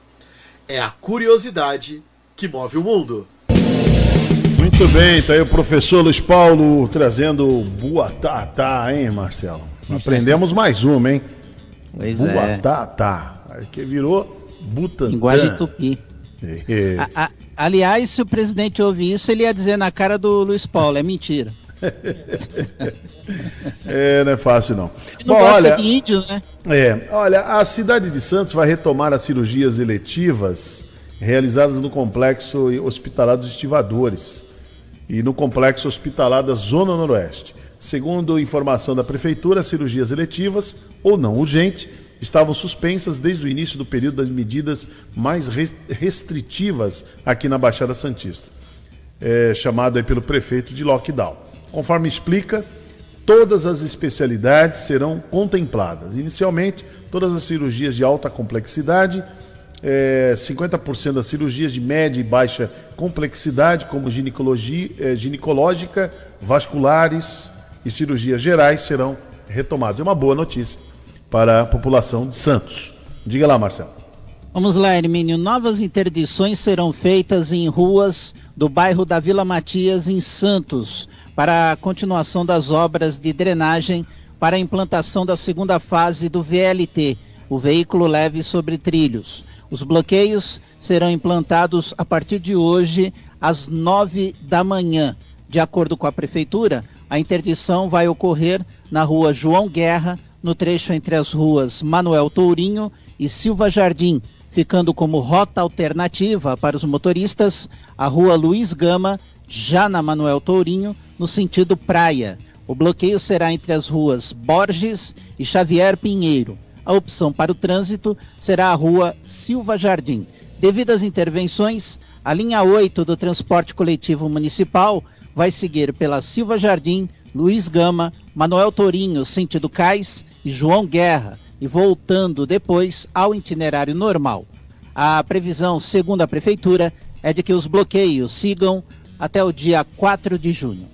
Speaker 5: É a curiosidade que move o mundo.
Speaker 2: Muito bem, tá aí o professor Luiz Paulo trazendo Buatatá, hein, Marcelo? Aprendemos mais uma, hein?
Speaker 3: Pois
Speaker 2: Buatatá. é. Que virou Butantã.
Speaker 3: Linguagem tupi. É. A, a, aliás, se o presidente ouvir isso, ele ia dizer na cara do Luiz Paulo, é mentira.
Speaker 2: é, não é fácil não.
Speaker 3: Não Bom, olha, de índio, né?
Speaker 2: É, olha, a cidade de Santos vai retomar as cirurgias eletivas realizadas no complexo hospitalar dos estivadores e no complexo hospitalar da Zona Noroeste. Segundo informação da prefeitura, as cirurgias eletivas ou não urgentes estavam suspensas desde o início do período das medidas mais restritivas aqui na Baixada Santista, é, chamado pelo prefeito de lockdown. Conforme explica, todas as especialidades serão contempladas. Inicialmente, todas as cirurgias de alta complexidade, é, 50% das cirurgias de média e baixa complexidade, como ginecologia, é, ginecológica, vasculares e cirurgias gerais, serão retomadas. É uma boa notícia para a população de Santos. Diga lá, Marcelo.
Speaker 3: Vamos lá, Hermínio. Novas interdições serão feitas em ruas do bairro da Vila Matias, em Santos, para a continuação das obras de drenagem para a implantação da segunda fase do VLT, o veículo leve sobre trilhos. Os bloqueios serão implantados a partir de hoje, às nove da manhã. De acordo com a Prefeitura, a interdição vai ocorrer na rua João Guerra, no trecho entre as ruas Manuel Tourinho e Silva Jardim, ficando como rota alternativa para os motoristas a rua Luiz Gama, já na Manuel Tourinho, no sentido praia. O bloqueio será entre as ruas Borges e Xavier Pinheiro. A opção para o trânsito será a rua Silva Jardim. Devido às intervenções, a linha 8 do transporte coletivo municipal vai seguir pela Silva Jardim, Luiz Gama, Manuel Torinho, sentido Cais e João Guerra, e voltando depois ao itinerário normal. A previsão, segundo a Prefeitura, é de que os bloqueios sigam até o dia 4 de junho.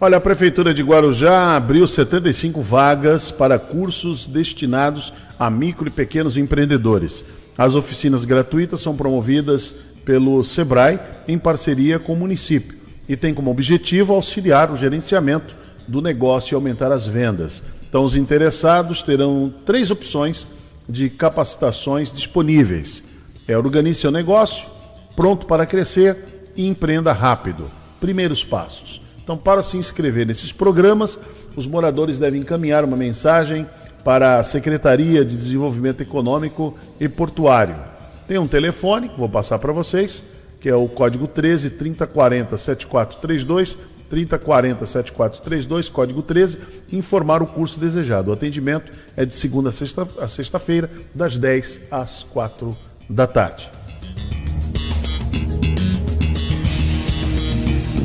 Speaker 2: Olha, a Prefeitura de Guarujá abriu 75 vagas para cursos destinados a micro e pequenos empreendedores. As oficinas gratuitas são promovidas pelo SEBRAE em parceria com o município e tem como objetivo auxiliar o gerenciamento do negócio e aumentar as vendas. Então, os interessados terão três opções de capacitações disponíveis: é organize seu negócio, pronto para crescer e empreenda rápido. Primeiros passos. Então, para se inscrever nesses programas, os moradores devem encaminhar uma mensagem para a Secretaria de Desenvolvimento Econômico e Portuário. Tem um telefone, que vou passar para vocês, que é o código 13 3040 7432 3040 7432, código 13, informar o curso desejado. O atendimento é de segunda a sexta-feira, sexta das 10 às 4 da tarde.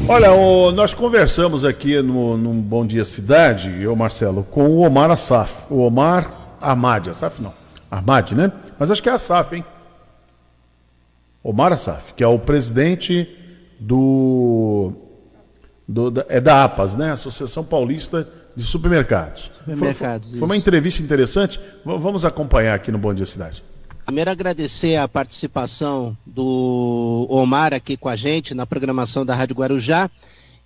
Speaker 2: Olha, o, nós conversamos aqui no, no Bom Dia Cidade, eu, Marcelo, com o Omar Assaf. O Omar Ahmad, Assaf não, Ahmad, né? Mas acho que é Assaf, hein? Omar Assaf, que é o presidente do do, da, é da APAS, né? Associação Paulista de Supermercados.
Speaker 3: Supermercados.
Speaker 2: Foi, foi, foi uma entrevista interessante. Vamos acompanhar aqui no Bom Dia Cidade.
Speaker 3: Primeiro agradecer a participação do Omar aqui com a gente na programação da Rádio Guarujá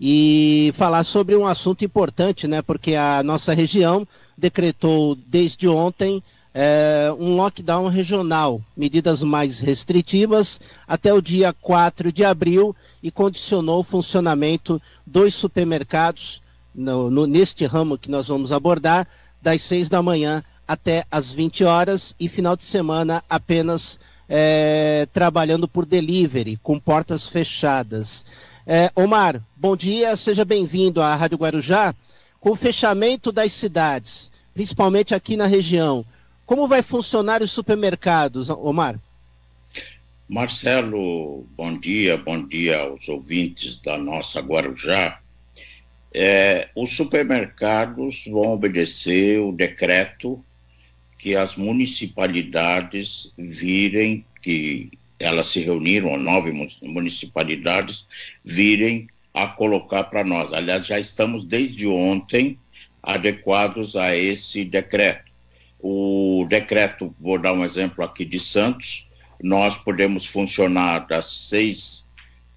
Speaker 3: e falar sobre um assunto importante, né? Porque a nossa região decretou desde ontem é, um lockdown regional, medidas mais restritivas até o dia 4 de abril e condicionou o funcionamento dos supermercados no, no, neste ramo que nós vamos abordar, das 6 da manhã até as 20 horas e final de semana apenas é, trabalhando por delivery, com portas fechadas. É, Omar, bom dia, seja bem-vindo à Rádio Guarujá. Com o fechamento das cidades, principalmente aqui na região, como vai funcionar os supermercados, Omar?
Speaker 6: Marcelo, bom dia, bom dia aos ouvintes da nossa Guarujá. É, os supermercados vão obedecer o decreto que as municipalidades virem, que elas se reuniram, nove municipalidades, virem a colocar para nós. Aliás, já estamos desde ontem adequados a esse decreto. O decreto, vou dar um exemplo aqui de Santos, nós podemos funcionar das seis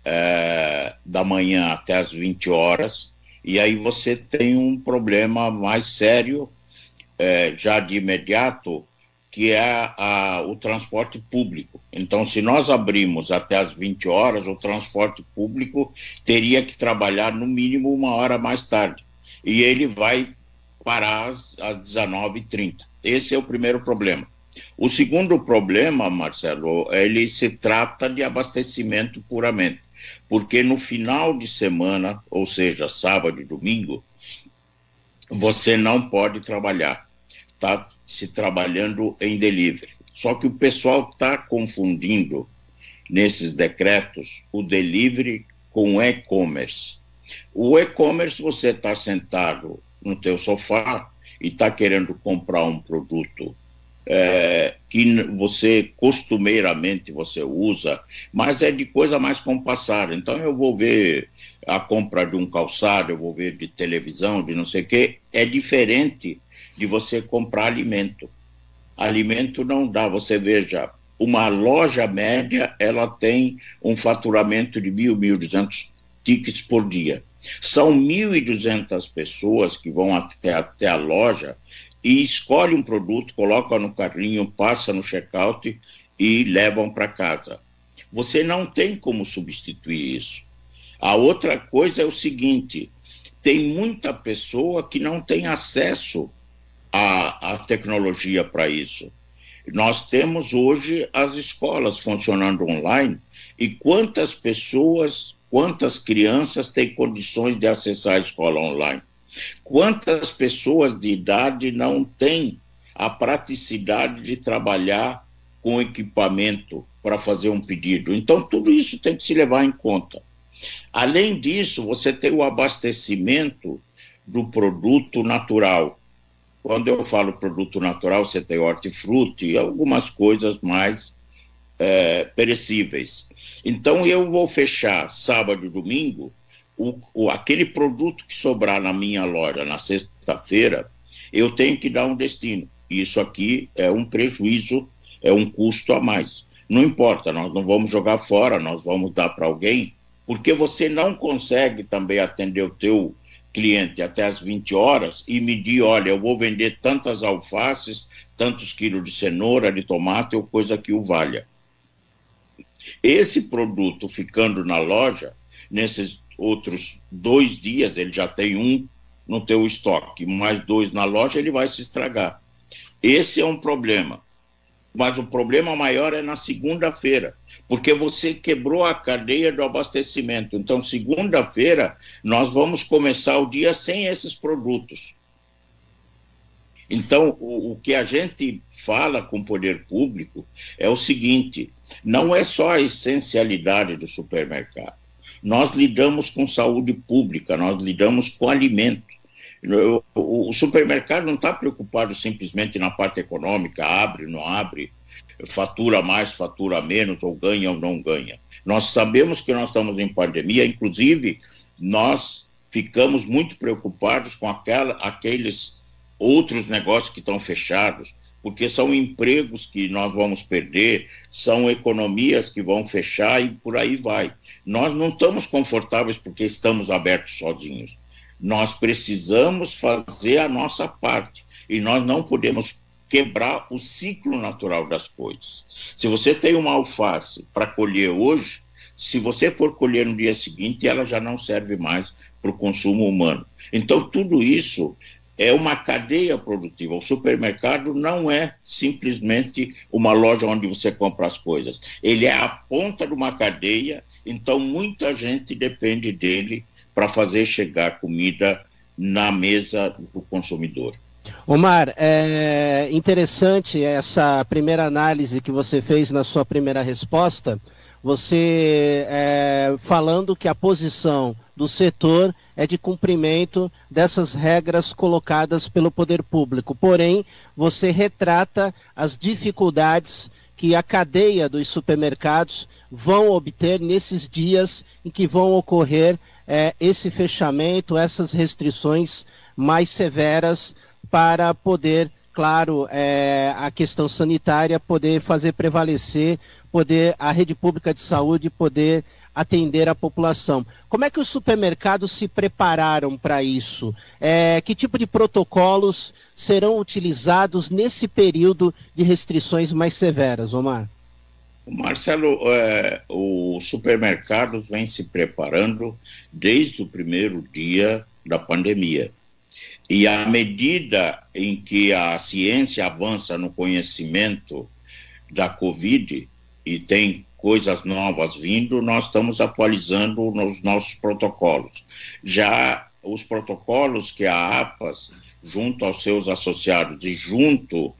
Speaker 6: é, da manhã até as 20 horas, e aí você tem um problema mais sério é, já de imediato, que é a, o transporte público. Então, se nós abrimos até as 20 horas, o transporte público teria que trabalhar no mínimo uma hora mais tarde. E ele vai parar às, às 19h30. Esse é o primeiro problema. O segundo problema, Marcelo, ele se trata de abastecimento puramente. Porque no final de semana, ou seja, sábado e domingo, você não pode trabalhar está se trabalhando em delivery. Só que o pessoal está confundindo nesses decretos o delivery com e-commerce. O e-commerce você está sentado no teu sofá e está querendo comprar um produto é, que você costumeiramente você usa, mas é de coisa mais compassada. Então eu vou ver a compra de um calçado, eu vou ver de televisão, de não sei o quê, é diferente de você comprar alimento. Alimento não dá, você veja, uma loja média, ela tem um faturamento de mil, mil duzentos tickets por dia. São 1.200 pessoas que vão até, até a loja e escolhem um produto, colocam no carrinho, passa no checkout e levam para casa. Você não tem como substituir isso. A outra coisa é o seguinte: tem muita pessoa que não tem acesso a, a tecnologia para isso. Nós temos hoje as escolas funcionando online e quantas pessoas, quantas crianças têm condições de acessar a escola online? Quantas pessoas de idade não têm a praticidade de trabalhar com equipamento para fazer um pedido? Então, tudo isso tem que se levar em conta. Além disso, você tem o abastecimento do produto natural. Quando eu falo produto natural, você tem hortifruti e algumas coisas mais é, perecíveis. Então, eu vou fechar sábado e domingo, o, o, aquele produto que sobrar na minha loja na sexta-feira, eu tenho que dar um destino. Isso aqui é um prejuízo, é um custo a mais. Não importa, nós não vamos jogar fora, nós vamos dar para alguém, porque você não consegue também atender o teu cliente até as 20 horas e medir, olha, eu vou vender tantas alfaces, tantos quilos de cenoura, de tomate ou coisa que o valha. Esse produto ficando na loja, nesses outros dois dias, ele já tem um no teu estoque, mais dois na loja, ele vai se estragar. Esse é um problema. Mas o problema maior é na segunda-feira porque você quebrou a cadeia do abastecimento. Então, segunda-feira, nós vamos começar o dia sem esses produtos. Então, o, o, que a gente fala com o poder público é o seguinte: não é só a essencialidade do supermercado. Nós lidamos com saúde pública, nós lidamos com alimento. O, supermercado não está preocupado simplesmente na parte econômica, abre, não abre, fatura mais, fatura menos, ou ganha ou não ganha. Nós sabemos que nós estamos em pandemia, inclusive nós ficamos muito preocupados com aquela, aqueles outros negócios que estão fechados. Porque são empregos que nós vamos perder, são economias que vão fechar e por aí vai. Nós não estamos confortáveis porque estamos abertos sozinhos. Nós precisamos fazer a nossa parte e nós não podemos quebrar o ciclo natural das coisas. Se você tem uma alface para colher hoje, se você for colher no dia seguinte, ela já não serve mais para o consumo humano. Então, tudo isso é uma cadeia produtiva. O supermercado não é simplesmente uma loja onde você compra as coisas. Ele é a ponta de uma cadeia, então muita gente depende dele para fazer chegar comida na mesa do consumidor.
Speaker 7: Omar, é interessante essa primeira análise que você fez na sua primeira resposta, você é, falando que a posição do setor é de cumprimento dessas regras colocadas pelo poder público. Porém, você retrata as dificuldades que a cadeia dos supermercados vão obter nesses dias em que vão ocorrer é, esse fechamento, essas restrições mais severas para poder, claro, é, a questão sanitária poder fazer prevalecer, poder a rede pública de saúde poder atender a população. Como é que os supermercados se prepararam para isso? É, que tipo de protocolos serão utilizados nesse período de restrições mais severas, Omar?
Speaker 6: Marcelo, é, o supermercado vem se preparando desde o primeiro dia da pandemia. E à medida em que a ciência avança no conhecimento da Covid e tem coisas novas vindo, nós estamos atualizando nos nossos protocolos. Já os protocolos que a APAS, junto aos seus associados e junto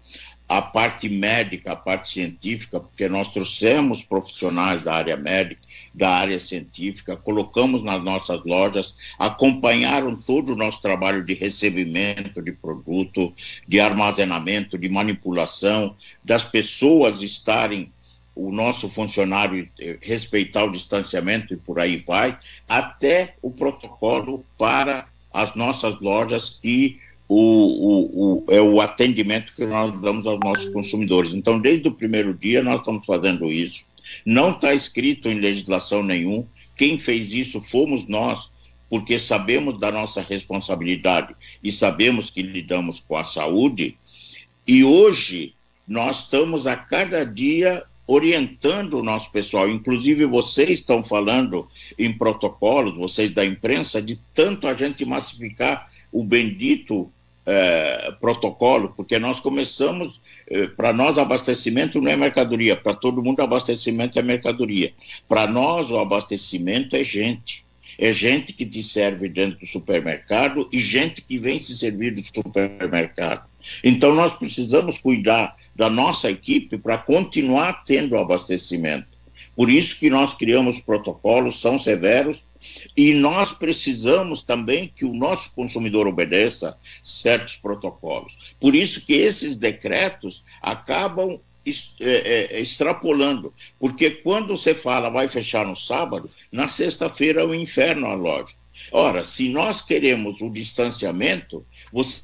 Speaker 6: a parte médica, a parte científica, porque nós trouxemos profissionais da área médica, da área científica, colocamos nas nossas lojas, acompanharam todo o nosso trabalho de recebimento de produto, de armazenamento, de manipulação, das pessoas estarem o nosso funcionário eh, respeitar o distanciamento e por aí vai, até o protocolo para as nossas lojas que o, o, o, é o atendimento que nós damos aos nossos consumidores. Então, desde o primeiro dia, nós estamos fazendo isso. Não está escrito em legislação nenhum. Quem fez isso fomos nós, porque sabemos da nossa responsabilidade e sabemos que lidamos com a saúde. E hoje, nós estamos a cada dia orientando o nosso pessoal. Inclusive, vocês estão falando em protocolos, vocês da imprensa, de tanto a gente massificar o bendito é, protocolo, porque nós começamos, é, para nós abastecimento não é mercadoria, para todo mundo abastecimento é mercadoria. Para nós o abastecimento é gente. É gente que te serve dentro do supermercado e gente que vem se servir do supermercado. Então nós precisamos cuidar da nossa equipe para continuar tendo abastecimento. Por isso que nós criamos protocolos, são severos, e nós precisamos também que o nosso consumidor obedeça certos protocolos. Por isso que esses decretos acabam é, é, extrapolando, porque quando você fala vai fechar no sábado, na sexta-feira é o inferno a loja. Ora, se nós queremos o distanciamento, você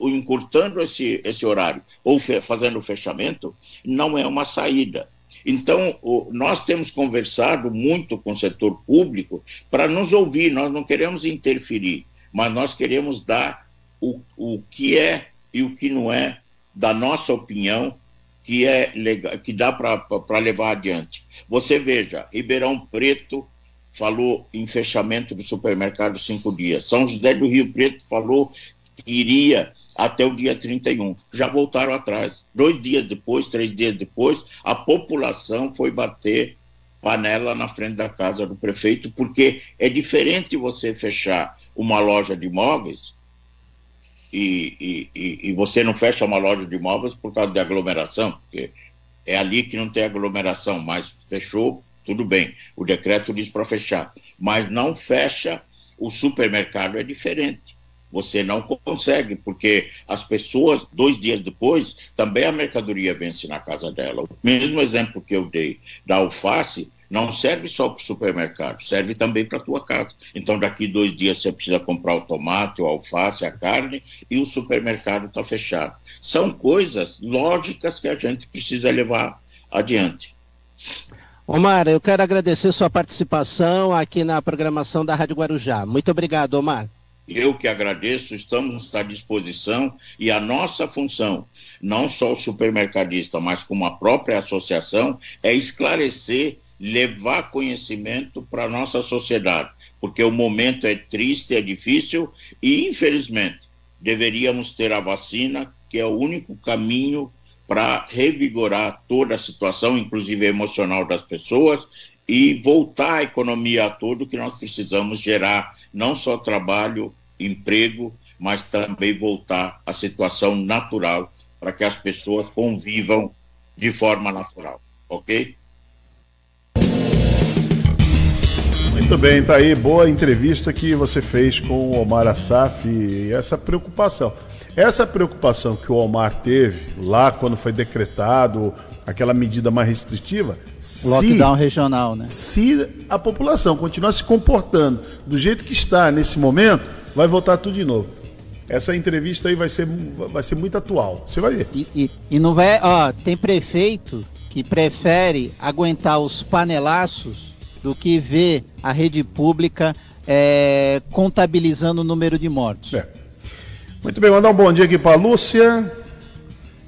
Speaker 6: encurtando esse, esse horário ou fazendo o fechamento, não é uma saída. Então, nós temos conversado muito com o setor público para nos ouvir, nós não queremos interferir, mas nós queremos dar o, o que é e o que não é da nossa opinião que é legal, que dá para levar adiante. Você veja, Ribeirão Preto falou em fechamento do supermercado cinco dias. São José do Rio Preto falou que iria até o dia 31. Já voltaram atrás. Dois dias depois, três dias depois, a população foi bater panela na frente da casa do prefeito, porque é diferente você fechar uma loja de imóveis e, e, e, você não fecha uma loja de imóveis por causa de aglomeração, porque é ali que não tem aglomeração, mas fechou, tudo bem. O decreto diz para fechar, mas não fecha o supermercado, é diferente você não consegue, porque as pessoas, dois dias depois, também a mercadoria vence na casa dela. O mesmo exemplo que eu dei da alface, Não serve só para o supermercado, serve também para a tua casa. Então, daqui dois dias você precisa comprar o tomate, o alface, a carne e o supermercado está fechado. São coisas lógicas que a gente precisa levar adiante.
Speaker 3: Omar, eu quero agradecer sua participação aqui na programação da Rádio Guarujá. Muito obrigado, Omar.
Speaker 6: Eu que agradeço, estamos à disposição e a nossa função, não só o supermercadista, mas como a própria associação, é esclarecer, levar conhecimento para a nossa sociedade, porque o momento é triste, é difícil e, infelizmente, deveríamos ter a vacina, que é o único caminho para revigorar toda a situação, inclusive emocional das pessoas, e voltar a economia a todo que nós precisamos gerar não só trabalho, emprego, mas também voltar à situação natural para que as pessoas convivam de forma natural, ok?
Speaker 2: Muito bem, tá aí, boa entrevista que você fez com o Omar Assaf e essa preocupação. Essa preocupação que o Omar teve lá quando foi decretado aquela medida mais restritiva,
Speaker 3: lockdown se, regional, né?
Speaker 2: Se a população continuar se comportando do jeito que está nesse momento, vai voltar tudo de novo. Essa entrevista aí vai ser, vai ser muito atual. Você vai ver.
Speaker 3: E, e, e não vai, ó, tem prefeito que prefere aguentar os panelaços do que ver a rede pública é, contabilizando o número de mortos. É.
Speaker 2: Muito bem, mandar um bom dia aqui para a Lúcia.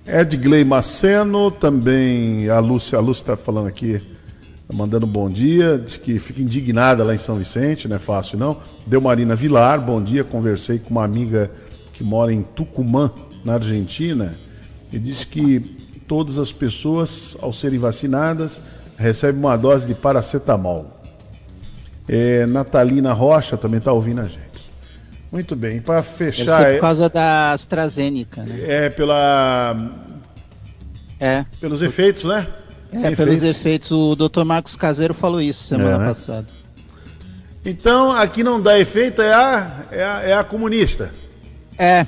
Speaker 2: Edgley Maceno, também a Lúcia, a Lúcia está falando aqui, tá mandando um bom dia, diz que fica indignada lá em São Vicente, não é fácil não. Deu Marina Vilar, bom dia, conversei com uma amiga que mora em Tucumã, na Argentina, e disse que todas as pessoas, ao serem vacinadas, recebem uma dose de paracetamol. É, Natalina Rocha também está ouvindo a gente. Muito bem, para fechar.
Speaker 3: Deve por causa da AstraZeneca, né?
Speaker 2: É, pela.
Speaker 3: É.
Speaker 2: Pelos efeitos, né?
Speaker 3: É, pelos efeitos. O Dr. Marcos Caseiro falou isso semana é, né? passada.
Speaker 2: Então, aqui não dá efeito, é a, é a, é a comunista.
Speaker 3: É.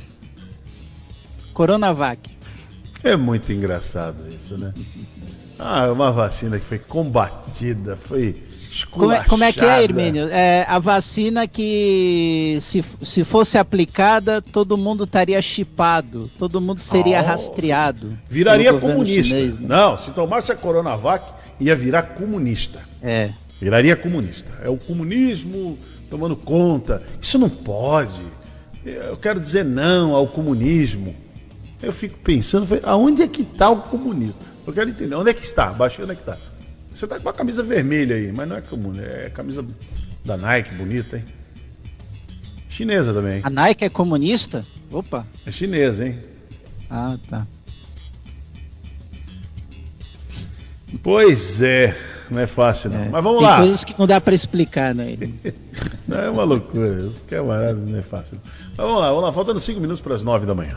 Speaker 3: Coronavac.
Speaker 2: É muito engraçado isso, né? Ah, é uma vacina que foi combatida, foi
Speaker 3: como é, como é, que é, Hermínio? É, a vacina que, se, se fosse aplicada, todo mundo estaria chipado, todo mundo seria oh, rastreado.
Speaker 2: Viraria comunista. Chinês, né? Não, se tomasse a Coronavac, ia virar comunista.
Speaker 3: É.
Speaker 2: Viraria comunista. É o comunismo tomando conta. Isso não pode. Eu quero dizer não ao comunismo. Eu fico pensando, aonde é que está o comunismo? Eu quero entender, onde é que está? Baixo, onde é que está? Você tá com uma camisa vermelha aí, mas não é comum, é camisa da Nike, bonita, hein? Chinesa também.
Speaker 3: A Nike é comunista? Opa.
Speaker 2: É chinesa, hein?
Speaker 3: Ah, tá.
Speaker 2: Pois é, não é fácil não. É, Mas vamos
Speaker 3: tem
Speaker 2: lá.
Speaker 3: Tem coisas que não dá para explicar, né?
Speaker 2: não, é uma loucura, os camaradas não é fácil. Mas vamos lá, vamos lá, faltando cinco minutos para as nove da manhã.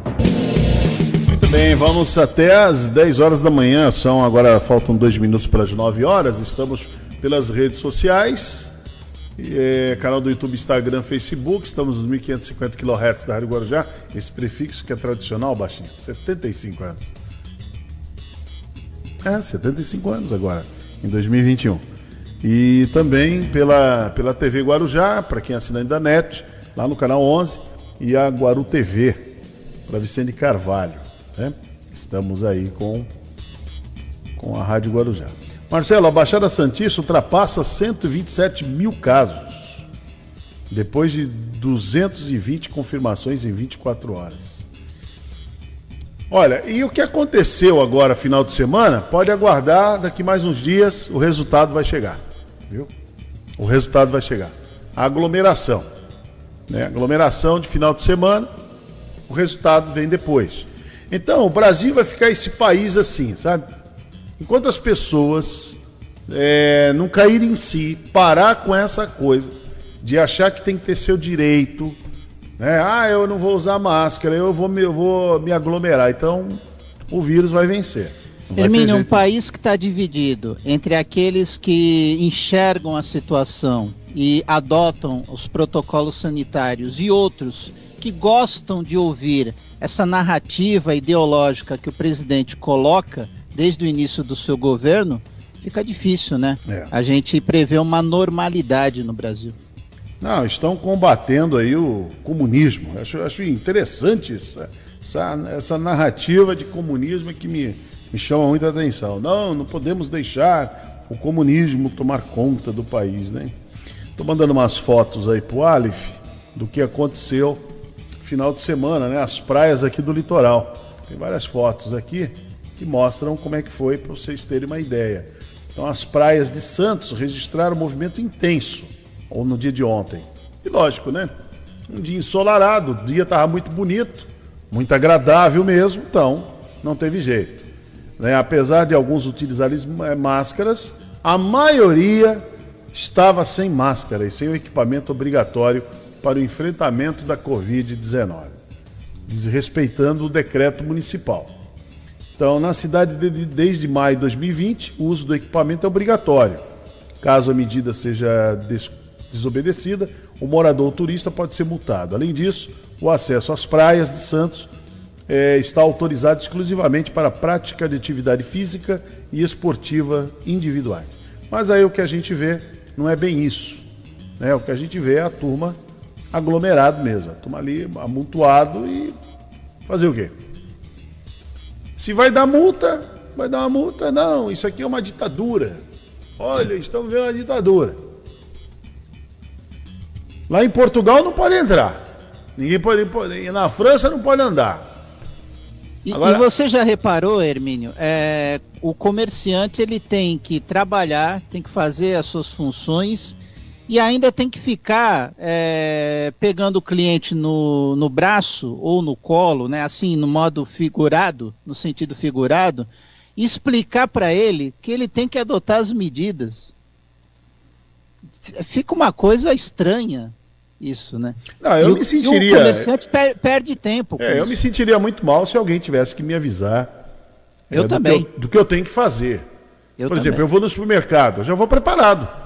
Speaker 2: Bem, vamos até às 10 horas da manhã. São agora faltam dois minutos para as 9 horas. Estamos pelas redes sociais é, canal do YouTube, Instagram, Facebook. Estamos nos 1550 kHz da Rádio Guarujá. Esse prefixo que é tradicional, baixinho. 75 anos. É, 75 anos agora, em 2021. E também pela, pela TV Guarujá, para quem é assinante da NET, lá no canal 11, e a Guaru TV, para Vicente Carvalho. Né? Estamos aí com, com a Rádio Guarujá. Marcelo, a Baixada Santista ultrapassa 127 mil casos, depois de 220 confirmações em 24 horas. Olha, e o que aconteceu agora, final de semana, pode aguardar, daqui mais uns dias o resultado vai chegar. Viu? O resultado vai chegar. A aglomeração. Né? Aglomeração de final de semana, o resultado vem depois. Então, o Brasil vai ficar esse país assim, sabe? Enquanto as pessoas é, não caírem em si, parar com essa coisa, de achar que tem que ter seu direito. Né? Ah, eu não vou usar máscara, eu vou me, eu vou me aglomerar. Então, o vírus vai vencer.
Speaker 3: Hermínio, um país que está dividido entre aqueles que enxergam a situação e adotam os protocolos sanitários e outros que gostam de ouvir essa narrativa ideológica que o presidente coloca desde o início do seu governo, fica difícil, né? É. A gente prevê uma normalidade no Brasil.
Speaker 2: Não, estão combatendo aí o comunismo. Acho, acho interessante isso, essa, essa narrativa de comunismo que me, me chama muita atenção. Não, não podemos deixar o comunismo tomar conta do país, né? Estou mandando umas fotos aí pro Alif do que aconteceu final de semana, né? As praias aqui do litoral. Tem várias fotos aqui que mostram como é que foi para vocês terem uma ideia. Então, as praias de Santos registraram um movimento intenso, ou no dia de ontem. E lógico, né? Um dia ensolarado, o dia estava muito bonito, muito agradável mesmo, então não teve jeito. Né? Apesar de alguns utilizarem máscaras, a maioria estava sem máscara e sem o equipamento obrigatório para o enfrentamento da Covid-19, desrespeitando o decreto municipal. Então, na cidade, de, desde maio de 2020, o uso do equipamento é obrigatório. Caso a medida seja des desobedecida, o morador ou turista pode ser multado. Além disso, o acesso às praias de Santos é, está autorizado exclusivamente para a prática de atividade física e esportiva individuais. Mas aí o que a gente vê não é bem isso. Né? O que a gente vê é a turma aglomerado mesmo, a turma ali amontoado e fazer o quê? Se vai dar multa, vai dar uma multa. Não, isso aqui é uma ditadura. Olha, estamos vendo uma ditadura. Lá em Portugal não pode entrar. Ninguém pode, pode na França não pode andar.
Speaker 3: E, Agora... e você já reparou, Hermínio? É, o comerciante ele tem que trabalhar, tem que fazer as suas funções e ainda tem que ficar é, pegando o cliente no, no braço ou no colo, né, assim, no modo figurado, no sentido figurado, e explicar para ele que ele tem que adotar as medidas. Fica uma coisa estranha isso, né?
Speaker 2: Não, eu e me sentiria.
Speaker 3: o comerciante per, perde tempo.
Speaker 2: É, eu me sentiria muito mal se alguém tivesse que me avisar.
Speaker 3: Eu
Speaker 2: é,
Speaker 3: também.
Speaker 2: Do que eu, do que eu tenho que fazer. Eu Por também. exemplo, eu vou no supermercado, eu já vou preparado.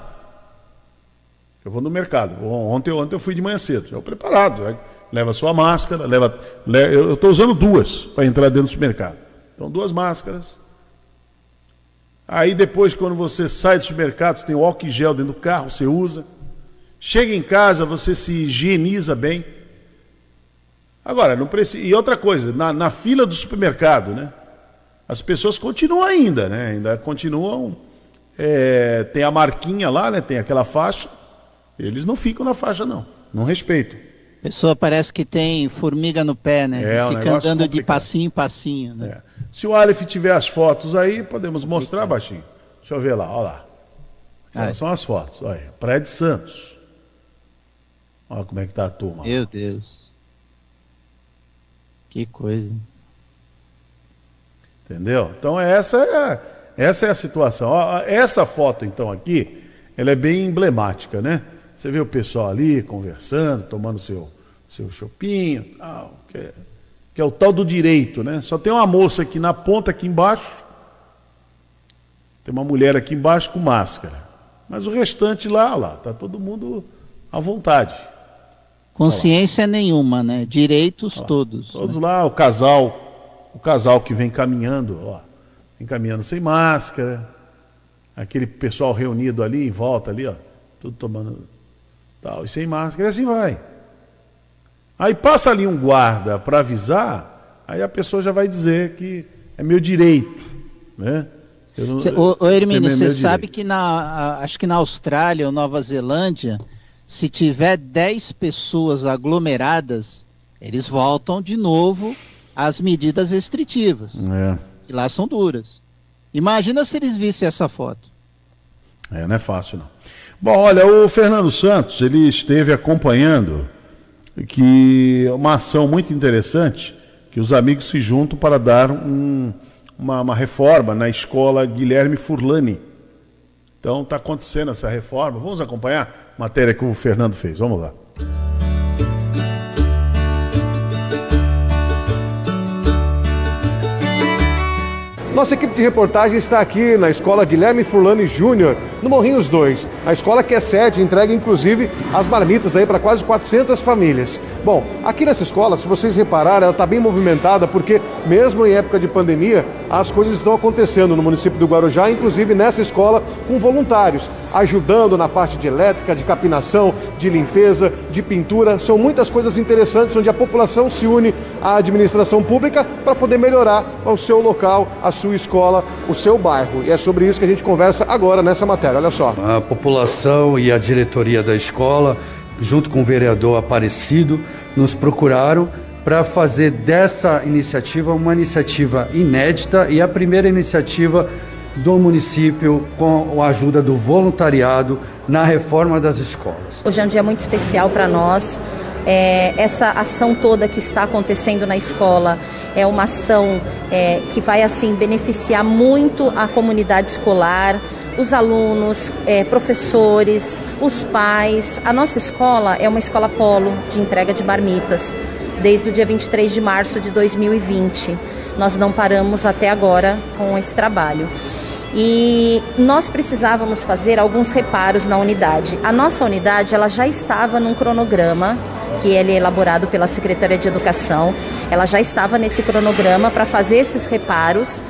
Speaker 2: Eu vou no mercado. Ontem, ontem eu fui de manhã cedo, já preparado. Né? Leva sua máscara, leva. eu estou usando duas para entrar dentro do supermercado. Então, duas máscaras. Aí depois, quando você sai do supermercado, você tem o álcool gel dentro do carro, você usa. Chega em casa, você se higieniza bem. Agora, não precisa. E outra coisa, na, na fila do supermercado, né? As pessoas continuam ainda, né? Ainda continuam. É, tem a marquinha lá, né? Tem aquela faixa. Eles não ficam na faixa, não. Não respeitam.
Speaker 3: A pessoa parece que tem formiga no pé, né?
Speaker 2: É,
Speaker 3: Fica
Speaker 2: um
Speaker 3: andando de passinho em passinho. Né?
Speaker 2: É. Se o Aleph tiver as fotos aí, podemos mostrar, baixinho. Deixa eu ver lá, olha lá. Olha, são as fotos. Olha, Praia de Santos. Olha como é que tá a turma.
Speaker 3: Meu Deus. Que coisa.
Speaker 2: Entendeu? Então essa é, essa é a situação. Essa foto então aqui, ela é bem emblemática, né? Você vê o pessoal ali conversando, tomando seu, seu chopinho, tal, que, é, que é o tal do direito, né? Só tem uma moça aqui na ponta, aqui embaixo, tem uma mulher aqui embaixo com máscara. Mas o restante lá, lá, tá todo mundo à vontade.
Speaker 3: Consciência nenhuma, né? Direitos todos.
Speaker 2: Todos
Speaker 3: né?
Speaker 2: lá, o casal, o casal que vem caminhando, ó, vem caminhando sem máscara, aquele pessoal reunido ali em volta ali, ó, tudo tomando tal, e sem máscara, e assim vai. Aí passa ali um guarda para avisar, aí a pessoa já vai dizer que é meu direito, né?
Speaker 3: Não, cê, ô, ô Hermínio, você sabe que na, acho que na Austrália ou Nova Zelândia, se tiver 10 pessoas aglomeradas, eles voltam de novo às medidas restritivas. É. E lá são duras. Imagina se eles vissem essa foto.
Speaker 2: É, não é fácil não. Bom, olha, o Fernando Santos, ele esteve acompanhando que uma ação muito interessante, que os amigos se juntam para dar um, uma, uma reforma na escola Guilherme Furlani. Então está acontecendo essa reforma. Vamos acompanhar a matéria que o Fernando fez. Vamos lá.
Speaker 8: Nossa equipe de reportagem está aqui na escola Guilherme Furlani Júnior, no Morrinhos 2. A escola que é sede entrega inclusive as marmitas aí para quase 400 famílias. Bom, aqui nessa escola, se vocês repararem, ela está bem movimentada porque mesmo em época de pandemia, as coisas estão acontecendo no município do Guarujá, inclusive nessa escola com voluntários, ajudando na parte de elétrica, de capinação, de limpeza, de pintura. São muitas coisas interessantes onde a população se une à administração pública para poder melhorar o seu local, a sua escola, o seu bairro. E é sobre isso que a gente conversa agora nessa matéria. Olha só.
Speaker 9: A população e a diretoria da escola junto com o vereador Aparecido, nos procuraram para fazer dessa iniciativa uma iniciativa inédita e a primeira iniciativa do município com a ajuda do voluntariado na reforma das escolas.
Speaker 10: Hoje é um dia muito especial para nós. É, essa ação toda que está acontecendo na escola é uma ação é, que vai assim beneficiar muito a comunidade escolar, os alunos, é, professores, os pais. A nossa escola é uma escola polo de entrega de marmitas, desde o dia 23 de março de 2020. Nós não paramos até agora com esse trabalho. E nós precisávamos fazer alguns reparos na unidade. A nossa unidade ela já estava num cronograma que ele é elaborado pela Secretaria de Educação. Ela já estava nesse cronograma para fazer esses reparos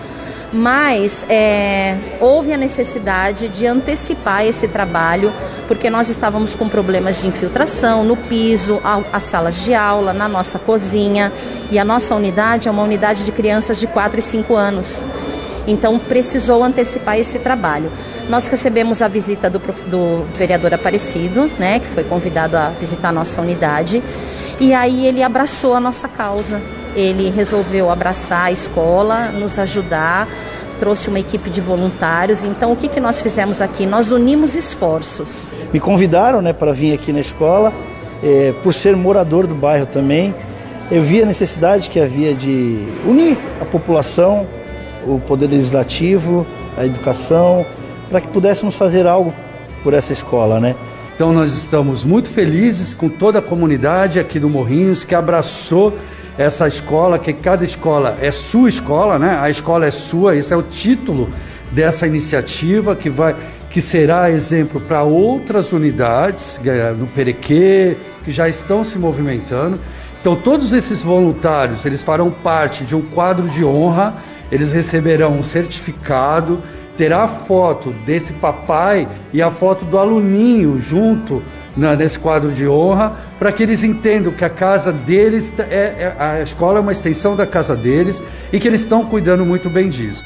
Speaker 10: mas é, houve a necessidade de antecipar esse trabalho, porque nós estávamos com problemas de infiltração no piso, as salas de aula, na nossa cozinha, e a nossa unidade é uma unidade de crianças de 4 e 5 anos. Então precisou antecipar esse trabalho. Nós recebemos a visita do, do vereador Aparecido, né, que foi convidado a visitar a nossa unidade, e aí ele abraçou a nossa causa ele resolveu abraçar a escola, nos ajudar, trouxe uma equipe de voluntários. Então, o que, que nós fizemos aqui? Nós unimos esforços.
Speaker 11: Me convidaram né, para vir aqui na escola, é, por ser morador do bairro também. Eu vi a necessidade que havia de unir a população, o poder legislativo, a educação, para que pudéssemos fazer algo por essa escola, né?
Speaker 9: Então nós estamos muito felizes com toda a comunidade aqui do Morrinhos que abraçou essa escola, que cada escola é sua escola, né? A escola é sua, esse é o título dessa iniciativa que vai que será exemplo para outras unidades é, no Perequê, que já estão se movimentando. Então todos esses voluntários, eles farão parte de um quadro de honra, eles receberão um certificado, terá a foto desse papai e a foto do aluninho junto nesse quadro de honra, para que eles entendam que a casa deles, é, é, a escola é uma extensão da casa deles e que eles estão cuidando muito bem disso.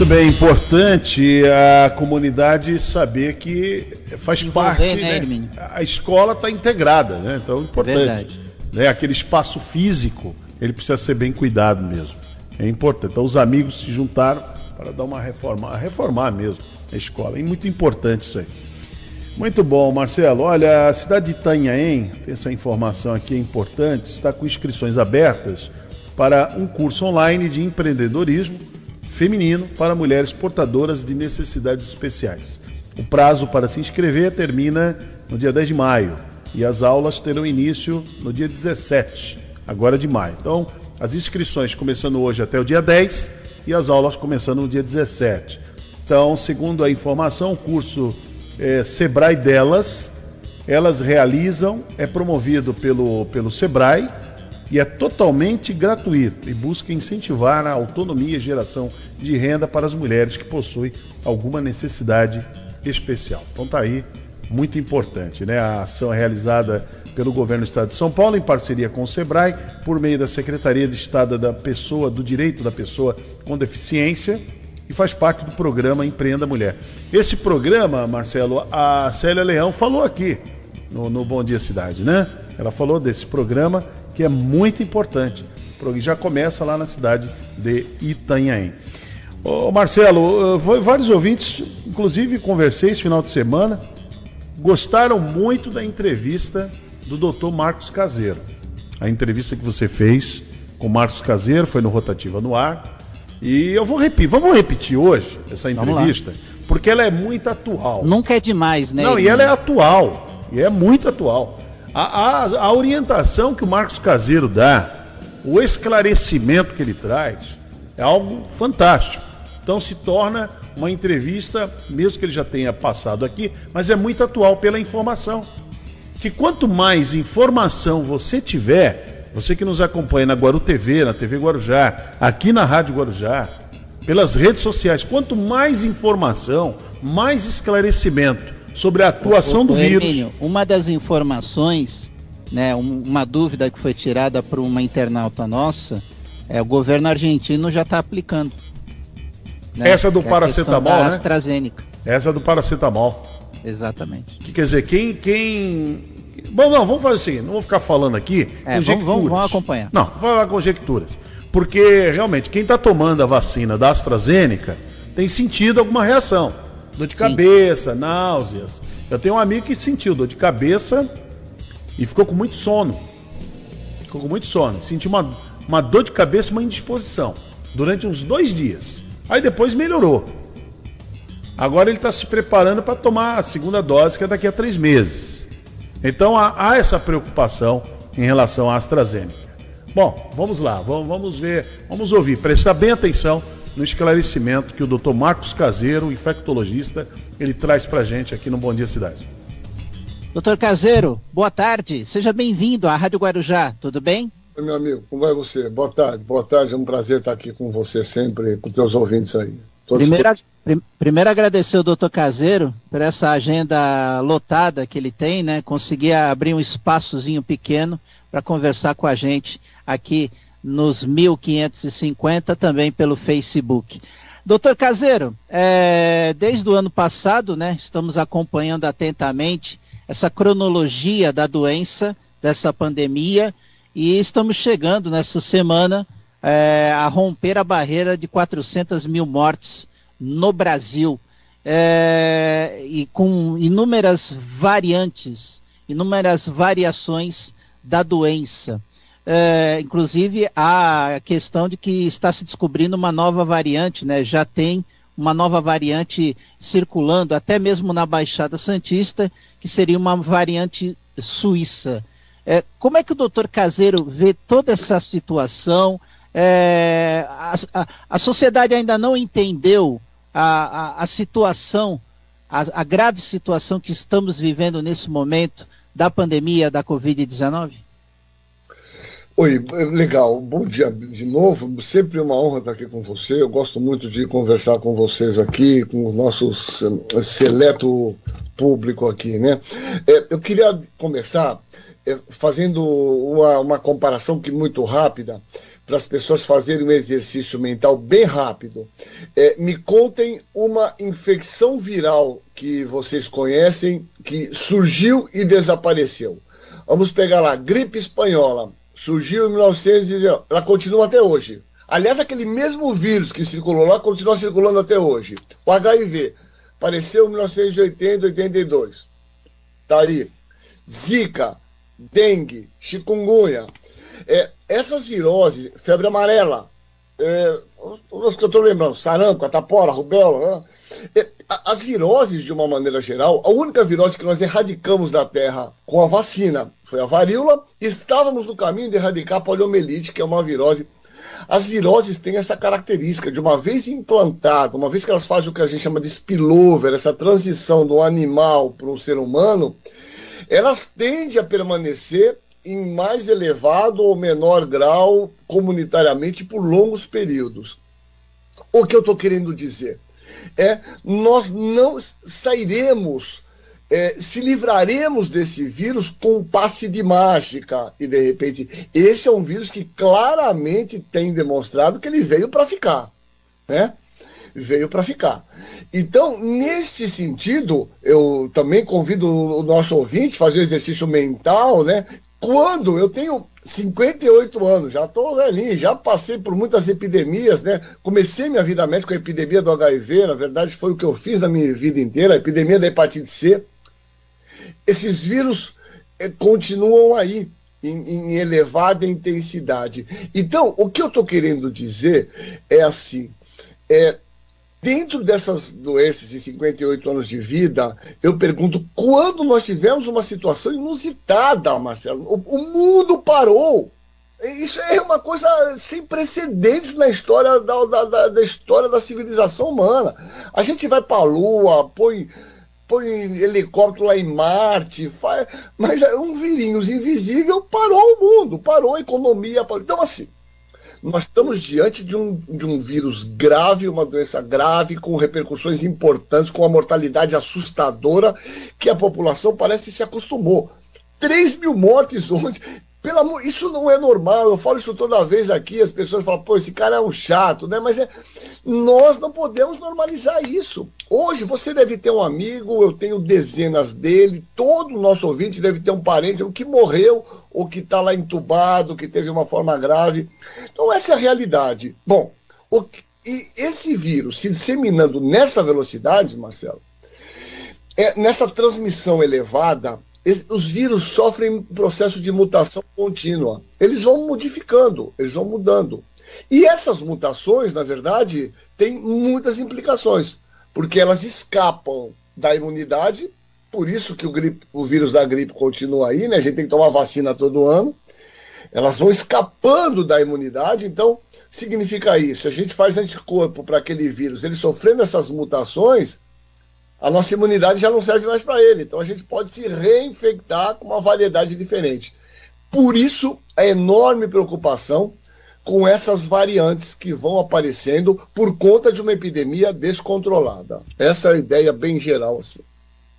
Speaker 2: Muito bem, importante a comunidade saber que faz parte, né, né? a escola está integrada, né? Então, importante. Né? Aquele espaço físico, ele precisa ser bem cuidado mesmo. É importante. Então, os amigos se juntaram para dar uma reforma, reformar mesmo a escola. É muito importante isso aí. Muito bom, Marcelo. Olha, a cidade de Itanhaém, tem essa informação aqui é importante, está com inscrições abertas para um curso online de empreendedorismo feminino para mulheres portadoras de necessidades especiais. O prazo para se inscrever termina no dia 10 de maio e as aulas terão início no dia 17, agora de maio. Então, as inscrições começando hoje até o dia 10 e as aulas começando no dia 17. Então, segundo a informação, o curso é, Sebrae delas, elas realizam, é promovido pelo, pelo Sebrae e é totalmente gratuito e busca incentivar a autonomia e geração de renda para as mulheres que possuem alguma necessidade especial. Então tá aí, muito importante, né? A ação é realizada pelo governo do estado de São Paulo, em parceria com o SEBRAE, por meio da Secretaria de Estado da Pessoa, do Direito da Pessoa com Deficiência, e faz parte do programa Empreenda Mulher. Esse programa, Marcelo, a Célia Leão falou aqui no, no Bom Dia Cidade, né? Ela falou desse programa que é muito importante. Já começa lá na cidade de Itanhaém. Ô Marcelo, vários ouvintes, inclusive conversei esse final de semana, gostaram muito da entrevista do Dr. Marcos Caseiro. A entrevista que você fez com o Marcos Caseiro, foi no Rotativa no Ar. E eu vou repetir, vamos repetir hoje essa entrevista, porque ela é muito atual.
Speaker 3: Nunca é demais, né?
Speaker 2: Não, e ela é atual, e é muito atual. A, a, a orientação que o Marcos Caseiro dá, o esclarecimento que ele traz, é algo fantástico. Então se torna uma entrevista, mesmo que ele já tenha passado aqui, mas é muito atual pela informação. Que quanto mais informação você tiver, você que nos acompanha na Guaru TV, na TV Guarujá, aqui na Rádio Guarujá, pelas redes sociais, quanto mais informação, mais esclarecimento sobre a atuação do vírus. Hermínio,
Speaker 3: uma das informações, né, uma dúvida que foi tirada por uma internauta nossa, é o governo argentino já está aplicando.
Speaker 2: Né? Essa do é paracetamol,
Speaker 3: né? AstraZeneca.
Speaker 2: Essa do paracetamol.
Speaker 3: Exatamente.
Speaker 2: Que quer dizer, quem, quem Bom, não, vamos fazer assim, não vou ficar falando aqui
Speaker 3: é, conjecturas. Vamos, vamos, acompanhar.
Speaker 2: Não, vou falar conjecturas. Porque, realmente, quem está tomando a vacina da AstraZeneca tem sentido alguma reação. Dor de Sim. cabeça, náuseas. Eu tenho um amigo que sentiu dor de cabeça e ficou com muito sono. Ficou com muito sono. Sentiu uma, uma dor de cabeça, uma indisposição. Durante uns dois dias. Aí depois melhorou. Agora ele está se preparando para tomar a segunda dose, que é daqui a três meses. Então há, há essa preocupação em relação à AstraZeneca. Bom, vamos lá, vamos, vamos ver, vamos ouvir, prestar bem atenção no esclarecimento que o Dr. Marcos Caseiro, infectologista, ele traz para gente aqui no Bom Dia Cidade.
Speaker 3: Doutor Caseiro, boa tarde, seja bem-vindo à Rádio Guarujá, tudo bem?
Speaker 12: Oi, meu amigo, como vai você? Boa tarde, boa tarde, é um prazer estar aqui com você sempre, com os teus ouvintes aí.
Speaker 3: Primeiro, primeiro agradecer o doutor Caseiro por essa agenda lotada que ele tem, né? Conseguir abrir um espaçozinho pequeno para conversar com a gente aqui nos 1550, também pelo Facebook. Doutor Caseiro, é, desde o ano passado, né, estamos acompanhando atentamente essa cronologia da doença, dessa pandemia, e estamos chegando nessa semana é, a romper a barreira de 400 mil mortes no Brasil, é, e com inúmeras variantes, inúmeras variações da doença. É, inclusive a questão de que está se descobrindo uma nova variante, né? Já tem uma nova variante circulando, até mesmo na Baixada Santista, que seria uma variante suíça. É, como é que o doutor Caseiro vê toda essa situação? É, a, a, a, sociedade ainda não entendeu a, a, situação, a grave situação que estamos vivendo nesse momento da pandemia da Covid-19?
Speaker 12: Oi, legal. Bom dia de novo. Sempre uma honra estar aqui com você. Eu gosto muito de conversar com vocês aqui, com o nosso seleto público aqui, né? É, eu queria começar é, fazendo uma, uma comparação que muito rápida para as pessoas fazerem um exercício mental bem rápido. É, me contem uma infecção viral que vocês conhecem que surgiu e desapareceu. Vamos pegar lá, gripe espanhola. Surgiu em 1919, ela continua até hoje. Aliás, aquele mesmo vírus que circulou lá continua circulando até hoje. O HIV apareceu em 1980, 82. Tá ali. Zika, dengue, chikungunya, é, essas viroses, febre amarela, é, os que eu estou lembrando, sarampo, catapora, rubéola, né? é, as viroses, de uma maneira geral, a única virose que nós erradicamos da Terra com a vacina foi a varíola, estávamos no caminho de erradicar a poliomielite, que é uma virose. As viroses têm essa característica de uma vez implantada, uma vez que elas fazem o que a gente chama de spillover, essa transição do animal para o ser humano, elas tendem a permanecer em mais elevado ou menor grau comunitariamente por longos períodos. O que eu estou querendo dizer é nós não sairemos, é, se livraremos desse vírus com um passe de mágica e de repente esse é um vírus que claramente tem demonstrado que ele veio para ficar, né? veio para ficar. Então, nesse sentido, eu também convido o nosso ouvinte a fazer um exercício mental, né? Quando eu tenho 58 anos, já estou velhinho, já passei por muitas epidemias, né? Comecei minha vida médica com a epidemia do HIV, na verdade foi o que eu fiz na minha vida inteira, a epidemia da hepatite C. Esses vírus eh, continuam aí. em, em elevada intensidade. Então, o que eu estou querendo dizer é assim: é, dentro dessas doenças e 58 anos de vida, eu pergunto quando nós tivemos uma situação inusitada, Marcelo. O, o mundo parou. Isso é uma coisa sem precedentes na história da, da, da história da civilização humana. A gente vai para a Lua, põe põe helicóptero lá em Marte, faz, mas um vírus invisível parou o mundo, parou a economia. Parou. Então, assim, nós estamos diante de um, de um vírus grave, uma doença grave, com repercussões importantes, com uma mortalidade assustadora, que a população parece se acostumou. 3 mil mortes ontem. Pelo amor, isso não é normal. Eu falo isso toda vez aqui. As pessoas falam, pô, esse cara é um chato, né? Mas é, nós não podemos normalizar isso. Hoje você deve ter um amigo, eu tenho dezenas dele, todo nosso ouvinte deve ter um parente que morreu ou que está lá entubado, que teve uma forma grave. Então, essa é a realidade. Bom, o, e esse vírus se disseminando nessa velocidade, Marcelo, é, nessa transmissão elevada, os vírus sofrem processo de mutação contínua. Eles vão modificando, eles vão mudando. E essas mutações, na verdade, têm muitas implicações, porque elas escapam da imunidade, por isso que o, gripe, o vírus da gripe continua aí, né? A gente tem que tomar vacina todo ano. Elas vão escapando da imunidade, então significa isso. A gente faz anticorpo para aquele vírus, ele sofrendo essas mutações, a nossa imunidade já não serve mais para ele. Então a gente pode se reinfectar com uma variedade diferente. Por isso, a enorme preocupação com essas variantes que vão aparecendo por conta de uma epidemia descontrolada. Essa é a ideia bem geral. Assim.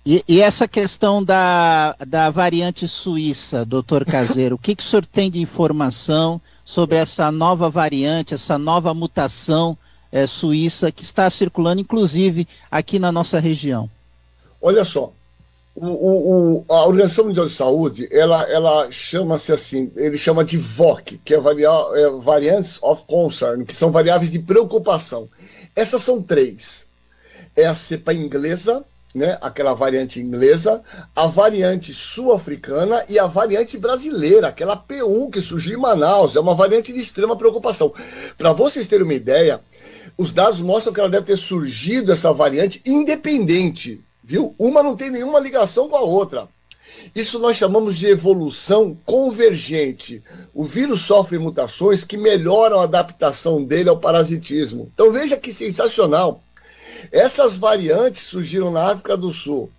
Speaker 3: E, e, essa questão da, da variante suíça, doutor Caseiro, o que, que o senhor tem de informação sobre essa nova variante, essa nova mutação é, suíça que está circulando, inclusive, aqui na nossa região?
Speaker 12: Olha só, o, o, a Organização Mundial de Saúde, ela, ela chama-se assim, ele chama de VOC, que é, é Variants of Concern, que são variáveis de preocupação. Essas são três. É a cepa inglesa, né, aquela variante inglesa, a variante sul-africana e a variante brasileira, aquela P1 que surgiu em Manaus, é uma variante de extrema preocupação. Para vocês terem uma ideia, os dados mostram que ela deve ter surgido, essa variante, independente, viu? Uma não tem nenhuma ligação com a outra. Isso nós chamamos de evolução convergente. O vírus sofre mutações que melhoram a adaptação dele ao parasitismo. Então veja que sensacional. Essas variantes surgiram na África do Sul,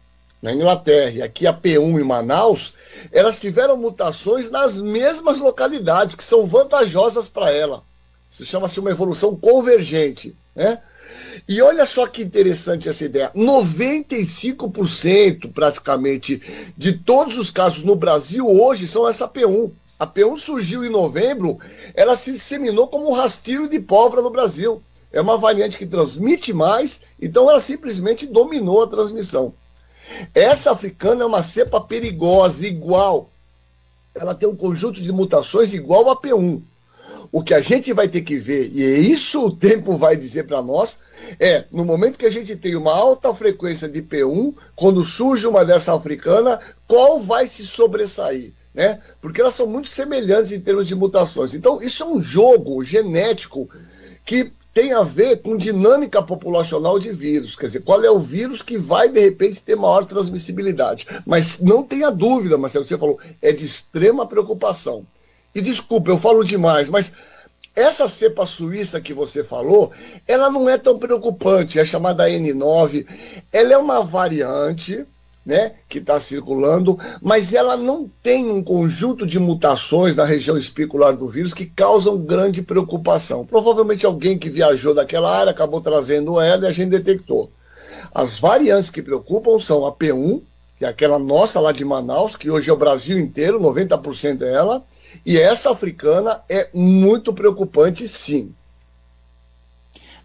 Speaker 12: na Inglaterra, e aqui a P1 em Manaus, elas tiveram mutações nas mesmas localidades, que são vantajosas para ela. Isso chama-se uma evolução convergente. Né? E olha só que interessante essa ideia: 95% praticamente de todos os casos no Brasil hoje são essa P1. A P1 surgiu em novembro, ela se disseminou como um rastilho de pólvora no Brasil. É uma variante que transmite mais, então ela simplesmente dominou a transmissão. Essa africana é uma cepa perigosa, igual. Ela tem um conjunto de mutações igual a P1. O que a gente vai ter que ver, e é isso o tempo vai dizer para nós, é no momento que a gente tem uma alta frequência de P1, quando surge uma dessa africana, qual vai se sobressair? Né? Porque elas são muito semelhantes em termos de mutações. Então, isso é um jogo genético que tem a ver com dinâmica populacional de vírus. Quer dizer, qual é o vírus que vai, de repente, ter maior transmissibilidade. Mas não tenha dúvida, Marcelo, você falou, é de extrema preocupação. E desculpa, eu falo demais, mas essa cepa suíça que você falou, ela não é tão preocupante, é chamada N9. Ela é uma variante, né, que está circulando, mas ela não tem um conjunto de mutações na região espicular do vírus que causam grande preocupação. Provavelmente alguém que viajou daquela área acabou trazendo ela e a gente detectou. As variantes que preocupam são a P1, que é aquela nossa lá de Manaus, que hoje é o Brasil inteiro, 90% é ela, e essa africana é muito preocupante, sim.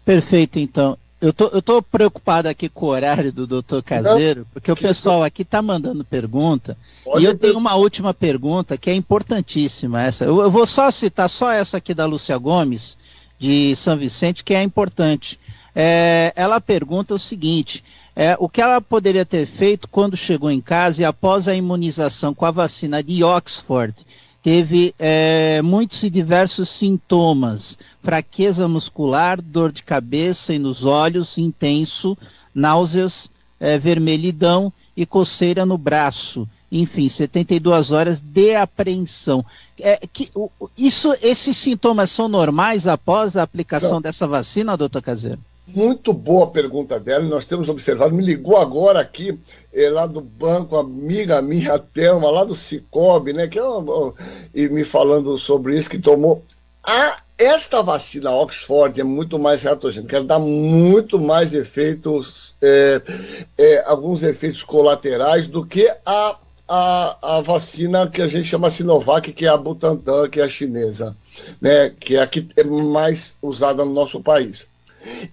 Speaker 3: Perfeito, então. Eu tô, eu tô preocupado aqui com o horário do doutor Caseiro, porque o pessoal aqui está mandando pergunta. Pode e eu tenho uma última pergunta que é importantíssima. Essa. Eu, eu, vou só citar só essa aqui da Lúcia Gomes, de São Vicente, que é importante. É, ela pergunta o seguinte: é, o que ela poderia ter feito quando chegou em casa e após a imunização com a vacina de Oxford teve é, muitos e diversos sintomas: fraqueza muscular, dor de cabeça e nos olhos intenso, náuseas, é, vermelhidão e coceira no braço. Enfim, 72 horas de apreensão. É, que, isso, esses sintomas são normais após a aplicação Não. dessa vacina, doutor Caseiro?
Speaker 12: Muito boa pergunta dela, nós temos observado. Me ligou agora aqui, é, lá do banco, amiga minha, Thelma, lá do Cicobi, né? Que é e me falando sobre isso, que tomou. A, esta vacina Oxford é muito mais reatogênica, ela dá muito mais efeitos, é, é, alguns efeitos colaterais do que a, a, a vacina que a gente chama Sinovac, que é a Butantan, que é a chinesa, né? Que é a que é mais usada no nosso país.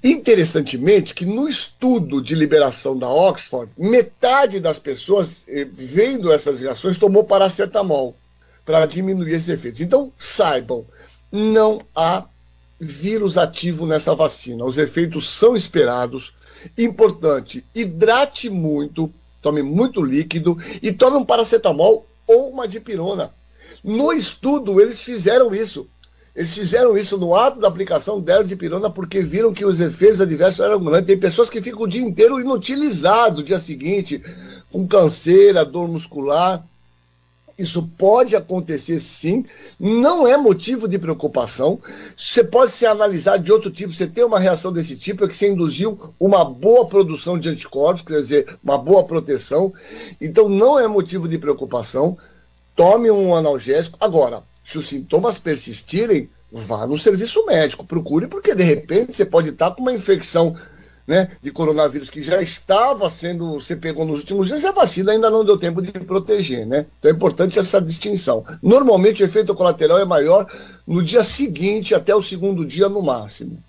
Speaker 12: Interessantemente, que no estudo de liberação da Oxford, metade das pessoas, eh, vendo essas reações, tomou paracetamol para diminuir esses efeitos. Então, saibam, não há vírus ativo nessa vacina. Os efeitos são esperados. Importante, hidrate muito, tome muito líquido e tome um paracetamol ou uma dipirona. No estudo, eles fizeram isso. Eles fizeram isso no ato da aplicação dela de pirona porque viram que os efeitos adversos eram grandes. Tem pessoas que ficam o dia inteiro inutilizados dia seguinte, com canseira, dor muscular. Isso pode acontecer sim, não é motivo de preocupação. Você pode ser analisado de outro tipo. Você tem uma reação desse tipo, é que você induziu uma boa produção de anticorpos, quer dizer, uma boa proteção. Então não é motivo de preocupação. Tome um analgésico. Agora, se os sintomas persistirem, vá no serviço médico, procure, porque de repente você pode estar com uma infecção né, de coronavírus que já estava sendo, você pegou nos últimos dias, e a vacina ainda não deu tempo de proteger, né? Então é importante essa distinção. Normalmente o efeito colateral é maior no dia seguinte, até o segundo dia no máximo.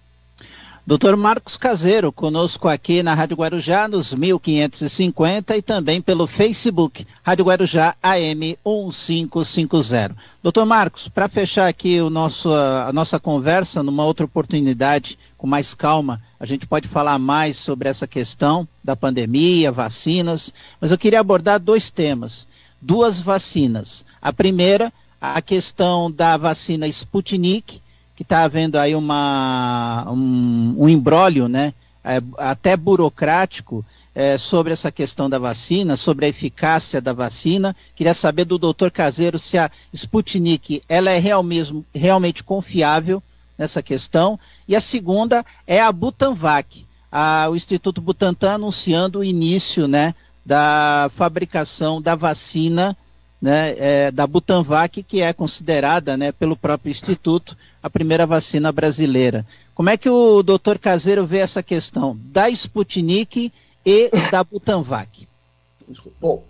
Speaker 3: Doutor Marcos Caseiro, conosco aqui na Rádio Guarujá, nos 1550 e também pelo Facebook, Rádio Guarujá AM 1550. Doutor Marcos, para fechar aqui o nosso, a nossa conversa, numa outra oportunidade, com mais calma, a gente pode falar mais sobre essa questão da pandemia, vacinas, mas eu queria abordar dois temas, duas vacinas. A primeira, a questão da vacina Sputnik, que está havendo aí uma, um, um né, é, até burocrático, é, sobre essa questão da vacina, sobre a eficácia da vacina. Queria saber do doutor Caseiro se a Sputnik ela é real mesmo, realmente confiável nessa questão. E a segunda é a Butanvac, a, o Instituto Butantan anunciando o início né, da fabricação da vacina né, é, da Butanvac, que é considerada né, pelo próprio Instituto a primeira vacina brasileira. Como é que o doutor Caseiro vê essa questão da Sputnik e da Butanvac?
Speaker 12: Bom,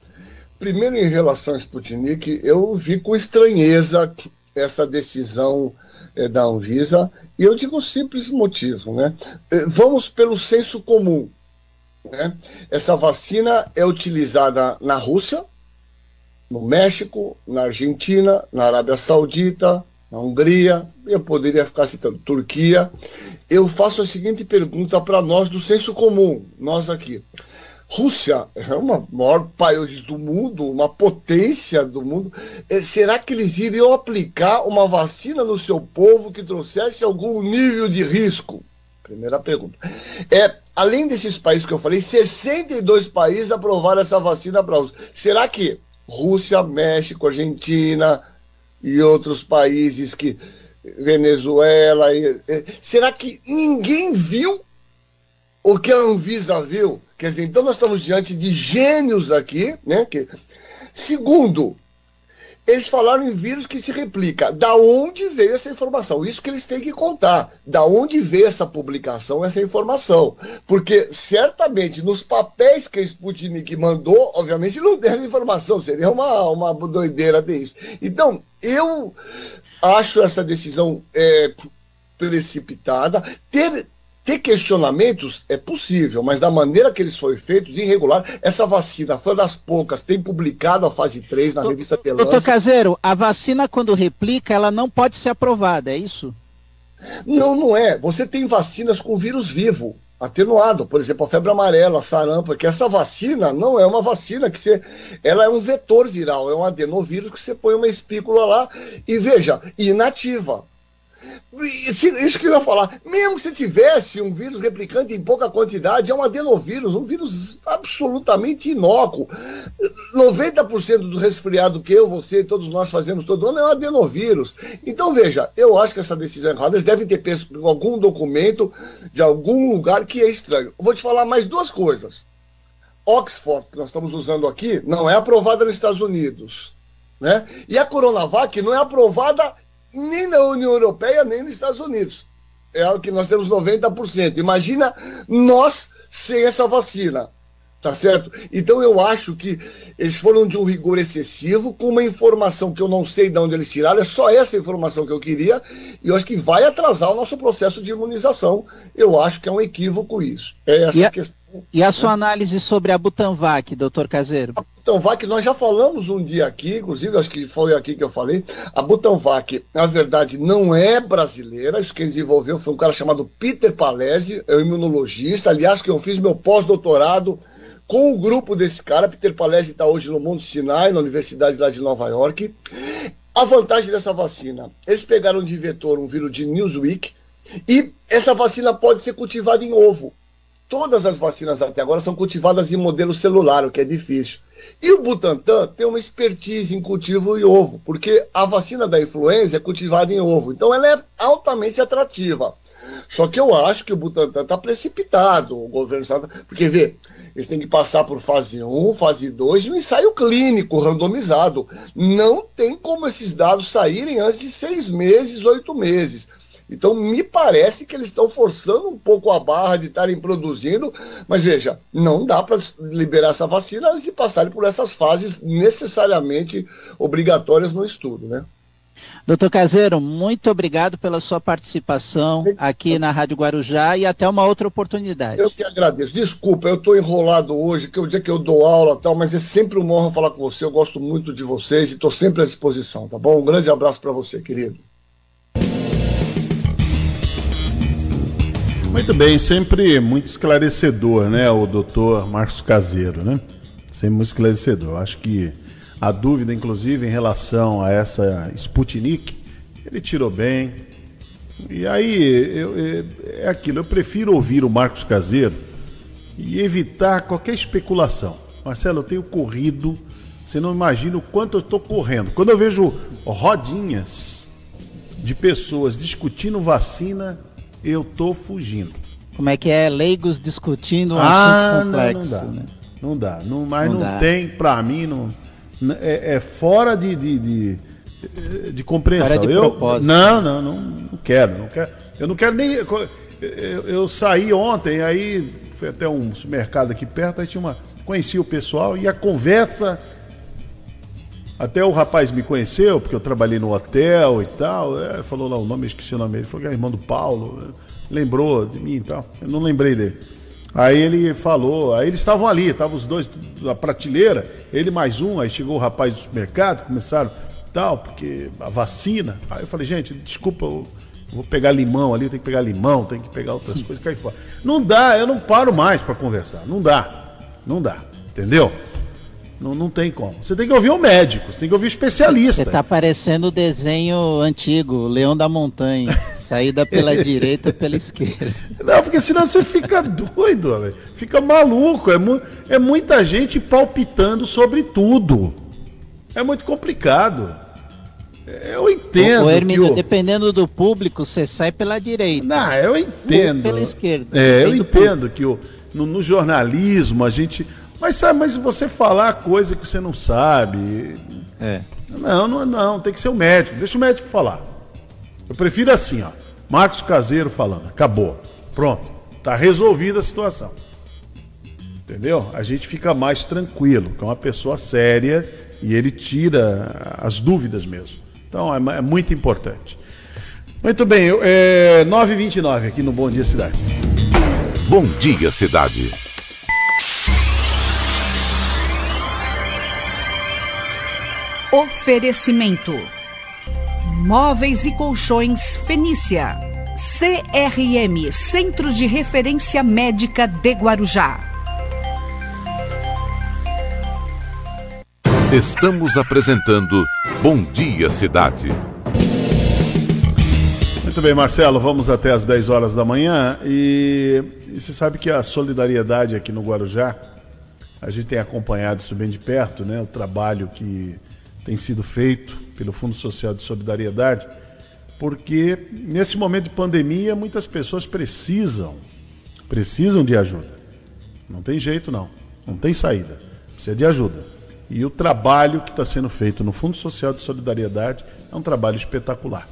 Speaker 12: primeiro em relação à Sputnik, eu vi com estranheza essa decisão é, da Anvisa, e eu digo um simples motivo, né? É, vamos pelo senso comum. Né? Essa vacina é utilizada na Rússia, no México, na Argentina, na Arábia Saudita, na Hungria, eu poderia ficar citando Turquia. Eu faço a seguinte pergunta para nós do senso comum, nós aqui. Rússia é uma maior país do mundo, uma potência do mundo. É, será que eles iriam aplicar uma vacina no seu povo que trouxesse algum nível de risco? Primeira pergunta. É, além desses países que eu falei, 62 países aprovaram essa vacina para uso. Será que Rússia, México, Argentina e outros países que Venezuela. E, será que ninguém viu o que a Anvisa viu? Quer dizer, então nós estamos diante de gênios aqui, né? Que, segundo, eles falaram em vírus que se replica. Da onde veio essa informação? Isso que eles têm que contar. Da onde veio essa publicação, essa informação? Porque certamente nos papéis que a Sputnik mandou, obviamente não tem essa informação. Seria uma, uma doideira ter isso. Então, eu acho essa decisão é, precipitada. Ter, ter questionamentos é possível, mas da maneira que eles foram feitos, irregular, essa vacina foi das poucas, tem publicado a fase 3 na revista Telan.
Speaker 3: Doutor Caseiro, a vacina quando replica, ela não pode ser aprovada, é isso?
Speaker 12: Não, não é. Você tem vacinas com vírus vivo. atenuado, por exemplo, a febre amarela, a sarampo, que essa vacina não é uma vacina que você, ela é um vetor viral, é um adenovírus que você põe uma espícula lá e veja, inativa. Isso que eu ia falar, mesmo que você tivesse um vírus replicante em pouca quantidade, é um adenovírus, um vírus absolutamente inócuo. 90% do resfriado que eu, você e todos nós fazemos todo ano é um adenovírus. Então, veja, eu acho que essa decisão é errada, eles devem ter peso em algum documento de algum lugar que é estranho. Vou te falar mais duas coisas. Oxford, que nós estamos usando aqui, não é aprovada nos Estados Unidos. Né? E a Coronavac não é aprovada nem na União Europeia, nem nos Estados Unidos. É algo que nós temos 90%. Imagina nós sem essa vacina. Tá certo? Então eu acho que eles foram de um rigor excessivo, com uma informação que eu não sei de onde eles tiraram, é só essa informação que eu queria, e eu acho que vai atrasar o nosso processo de imunização. Eu acho que é um equívoco isso. É essa
Speaker 3: e a,
Speaker 12: questão.
Speaker 3: E a sua análise sobre a Butanvac, doutor Caseiro?
Speaker 12: Butanvac, nós já falamos um dia aqui, inclusive acho que foi aqui que eu falei. A Butanvac, na verdade, não é brasileira. Isso quem desenvolveu foi um cara chamado Peter Palese, é um imunologista. Aliás, que eu fiz meu pós-doutorado com o grupo desse cara. Peter Palese está hoje no Monte Sinai, na Universidade lá de Nova York. A vantagem dessa vacina, eles pegaram de vetor um vírus de Newsweek e essa vacina pode ser cultivada em ovo. Todas as vacinas até agora são cultivadas em modelo celular, o que é difícil. E o Butantan tem uma expertise em cultivo em ovo, porque a vacina da influenza é cultivada em ovo. Então ela é altamente atrativa. Só que eu acho que o Butantan está precipitado, o governo está. Porque, vê, eles têm que passar por fase 1, fase 2 e um ensaio clínico randomizado. Não tem como esses dados saírem antes de seis meses, oito meses. Então, me parece que eles estão forçando um pouco a barra de estarem produzindo, mas veja, não dá para liberar essa vacina antes de passarem por essas fases necessariamente obrigatórias no estudo, né?
Speaker 3: Doutor Caseiro, muito obrigado pela sua participação aqui na Rádio Guarujá e até uma outra oportunidade.
Speaker 12: Eu que agradeço. Desculpa, eu estou enrolado hoje, que é o dia que eu dou aula tal, mas é sempre uma honra falar com você. Eu gosto muito de vocês e estou sempre à disposição, tá bom? Um grande abraço para você, querido.
Speaker 2: Muito bem, sempre muito esclarecedor, né, o doutor Marcos Caseiro, né? Sempre muito esclarecedor. Acho que a dúvida, inclusive, em relação a essa Sputnik, ele tirou bem. E aí, eu, eu, é aquilo, eu prefiro ouvir o Marcos Caseiro e evitar qualquer especulação. Marcelo, eu tenho corrido, você não imagina o quanto eu estou correndo. Quando eu vejo rodinhas de pessoas discutindo vacina, eu tô fugindo.
Speaker 3: Como é que é? Leigos discutindo um
Speaker 2: ah,
Speaker 3: assunto complexo.
Speaker 2: Não, não dá.
Speaker 3: Né?
Speaker 2: Não dá. Não, mas
Speaker 3: Não
Speaker 2: não,
Speaker 3: dá.
Speaker 2: tem, pra mim, não. É, é fora de, de, de, de compreensão.
Speaker 3: Fora de
Speaker 2: eu,
Speaker 3: propósito.
Speaker 2: não, não, não, não quero, não quero. Eu não quero nem. Eu, eu saí ontem, aí fui até um supermercado aqui perto, aí tinha uma. Conheci o pessoal e a conversa. Até o rapaz me conheceu, porque eu trabalhei no hotel e tal. é, falou lá o nome, eu esqueci o nome dele. Falou que é irmão do Paulo. é, Lembrou de mim e tal. Eu não lembrei dele. Aí ele falou, aí eles estavam ali, estavam os dois da prateleira, ele mais um, aí chegou o rapaz do supermercado, começaram tal, porque a vacina. Aí eu falei, gente, desculpa, eu vou pegar limão ali, tem que pegar limão, tem que pegar outras coisas, cair fora. Não dá, eu não paro mais para conversar. Não dá. Não dá. Entendeu? Não, não tem como. Você tem que ouvir o médico, você tem que ouvir o especialista.
Speaker 3: Você tá parecendo o desenho antigo, o Leão da Montanha. Saída pela direita, pela esquerda.
Speaker 2: Não, porque senão você fica doido, fica maluco. É, mu é muita gente palpitando sobre tudo. É muito complicado. Eu entendo.
Speaker 3: Ô, Hermínio,
Speaker 2: o-
Speaker 3: dependendo do público, você sai pela direita.
Speaker 2: Não, eu entendo.
Speaker 3: Ou pela esquerda.
Speaker 2: É, eu entendo que o, no, no jornalismo a gente. Mas sabe, mas você falar coisa que você não sabe.
Speaker 3: É.
Speaker 2: Não, não, não, tem que ser o médico. Deixa o médico falar. Eu prefiro assim, ó. Marcos Caseiro falando. Acabou. Pronto. Tá resolvida a situação. Entendeu? A gente fica mais tranquilo, que é uma pessoa séria e ele tira as dúvidas mesmo. Então é, é muito importante. Muito bem, eu- é 9h29 aqui no Bom Dia Cidade.
Speaker 1: Bom dia, cidade.
Speaker 4: Oferecimento: Móveis e Colchões Fenícia. CRM Centro de Referência Médica de Guarujá.
Speaker 1: Estamos apresentando Bom Dia Cidade.
Speaker 2: Muito bem, Marcelo, vamos até às 10 horas da manhã e, e você sabe que a solidariedade aqui no Guarujá, a gente tem acompanhado isso bem de perto, né? O trabalho que tem sido feito pelo Fundo Social de Solidariedade, porque nesse momento de pandemia muitas pessoas precisam, precisam de ajuda. Não tem jeito não, não tem saída, precisa de ajuda. E o trabalho que está sendo feito no Fundo Social de Solidariedade é um trabalho espetacular.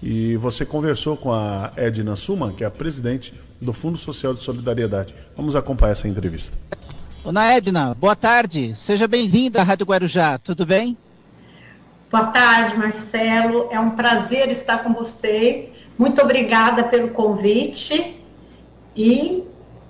Speaker 2: E você conversou com a Edna Suman, que é a presidente do Fundo Social de Solidariedade. Vamos acompanhar essa entrevista.
Speaker 3: Dona Edna, boa tarde. Seja bem-vinda à Rádio Guarujá. Tudo bem?
Speaker 13: Boa tarde, Marcelo. É um prazer estar com vocês. Muito obrigada pelo convite. E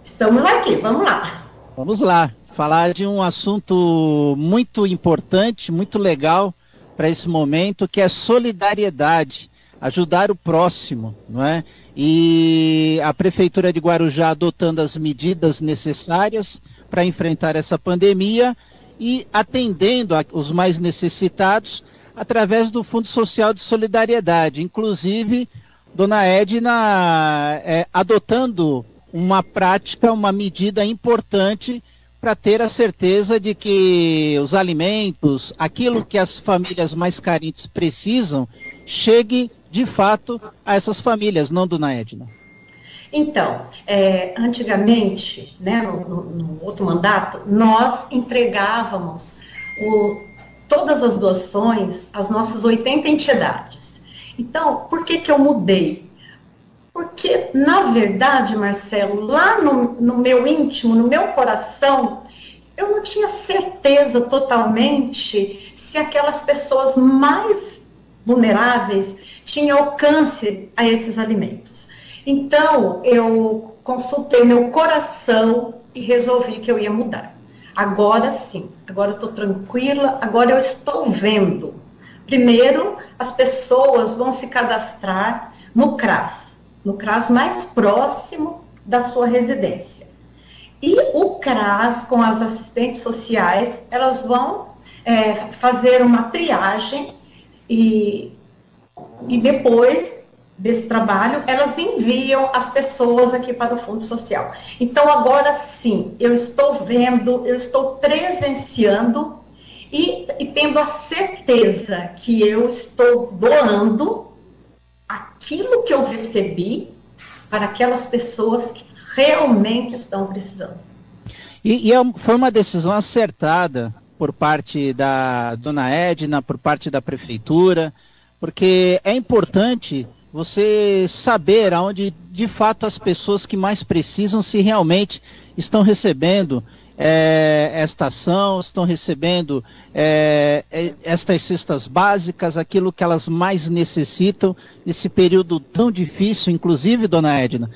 Speaker 13: estamos aqui. Vamos lá.
Speaker 3: Vamos lá. Falar de um assunto muito importante, muito legal para esse momento, que é solidariedade ajudar o próximo, não é? E a prefeitura de Guarujá adotando as medidas necessárias para enfrentar essa pandemia e atendendo os mais necessitados através do Fundo Social de Solidariedade. Inclusive, Dona Edna é, adotando uma prática, uma medida importante para ter a certeza de que os alimentos, aquilo que as famílias mais carentes precisam, chegue de fato a essas famílias, não, Dona Edna?
Speaker 13: Então, é, antigamente, né, no, no, no, outro mandato, nós entregávamos o, todas as doações às nossas 80 entidades. Então, por que, que eu mudei? Porque, na verdade, Marcelo, lá no, no meu íntimo, no meu coração, eu não tinha certeza totalmente se aquelas pessoas mais vulneráveis tinham alcance a esses alimentos. Então, eu consultei meu coração e resolvi que eu ia mudar. Agora sim, agora eu estou tranquila, agora eu estou vendo. Primeiro, as pessoas vão se cadastrar no CRAS, no CRAS mais próximo da sua residência. E o CRAS, com as assistentes sociais, elas vão é, fazer uma triagem e, e depois desse trabalho, elas enviam as pessoas aqui para o Fundo Social. Então, agora sim, eu estou vendo, eu estou presenciando e, e tendo a certeza que eu estou doando aquilo que eu recebi para aquelas pessoas que realmente estão precisando.
Speaker 3: E, e, é foi uma decisão acertada por parte da dona Edna, por parte da prefeitura, porque é importante você saber aonde de fato as pessoas que mais precisam se realmente estão recebendo é, esta ação, estão recebendo é, estas cestas básicas, aquilo que elas mais necessitam nesse período tão difícil, inclusive, dona Edna.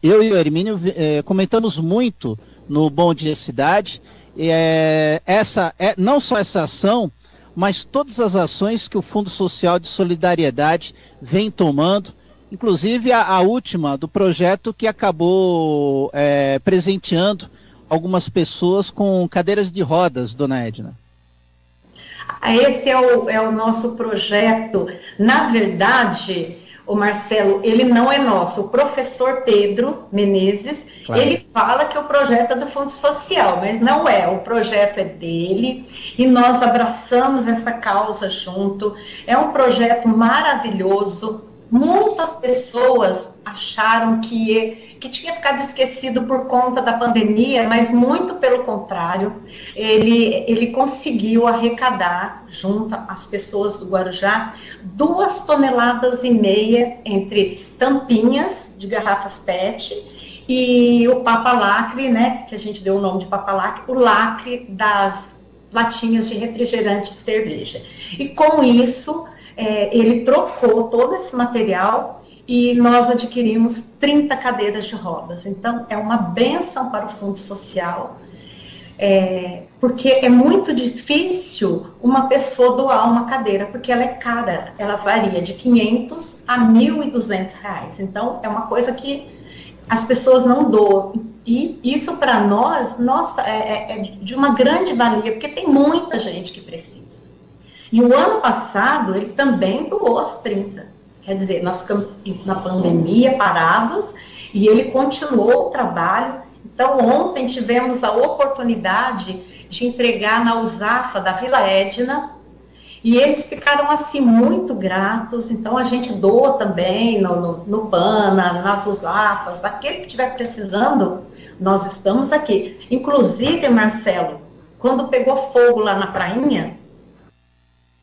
Speaker 3: Eu e o Hermínio é, comentamos muito no Bom Dia Cidade, é, essa, é, não só essa ação, mas todas as ações que o Fundo Social de Solidariedade vem tomando, inclusive a, a última do projeto que acabou é, presenteando algumas pessoas com cadeiras de rodas, dona Edna.
Speaker 13: Esse é o, é o nosso projeto. Na verdade, o Marcelo, ele não é nosso. O professor Pedro Menezes, claro. ele fala que o projeto é do Fundo Social, mas não é. O projeto é dele e nós abraçamos essa causa junto. É um projeto maravilhoso. Muitas pessoas acharam que, que tinha ficado esquecido por conta da pandemia, mas muito pelo contrário, ele, ele conseguiu arrecadar, junto às pessoas do Guarujá, duas toneladas e meia entre tampinhas de garrafas PET e o Papa Lacre, né, que a gente deu o nome de Papa Lacre, o lacre das latinhas de refrigerante e cerveja. E com isso, é, ele trocou todo esse material e nós adquirimos 30 cadeiras de rodas. Então, é uma benção para o Fundo Social. É, porque é muito difícil uma pessoa doar uma cadeira, porque ela é cara, ela varia de 500 a 1.200 reais. Então, é uma coisa que as pessoas não doam. E isso para nós, nossa, é, é, é, de uma grande valia, porque tem muita gente que precisa. E o ano passado, ele também doou as 30. Quer dizer, nós ficamos na pandemia parados e ele continuou o trabalho. Então, ontem tivemos a oportunidade de entregar na USAFA da Vila Edna, e eles ficaram assim muito gratos, então a gente doa também no, no, no PANA, nas USAFAs, aquele que estiver precisando, nós estamos aqui. Inclusive, Marcelo, quando pegou fogo lá na prainha,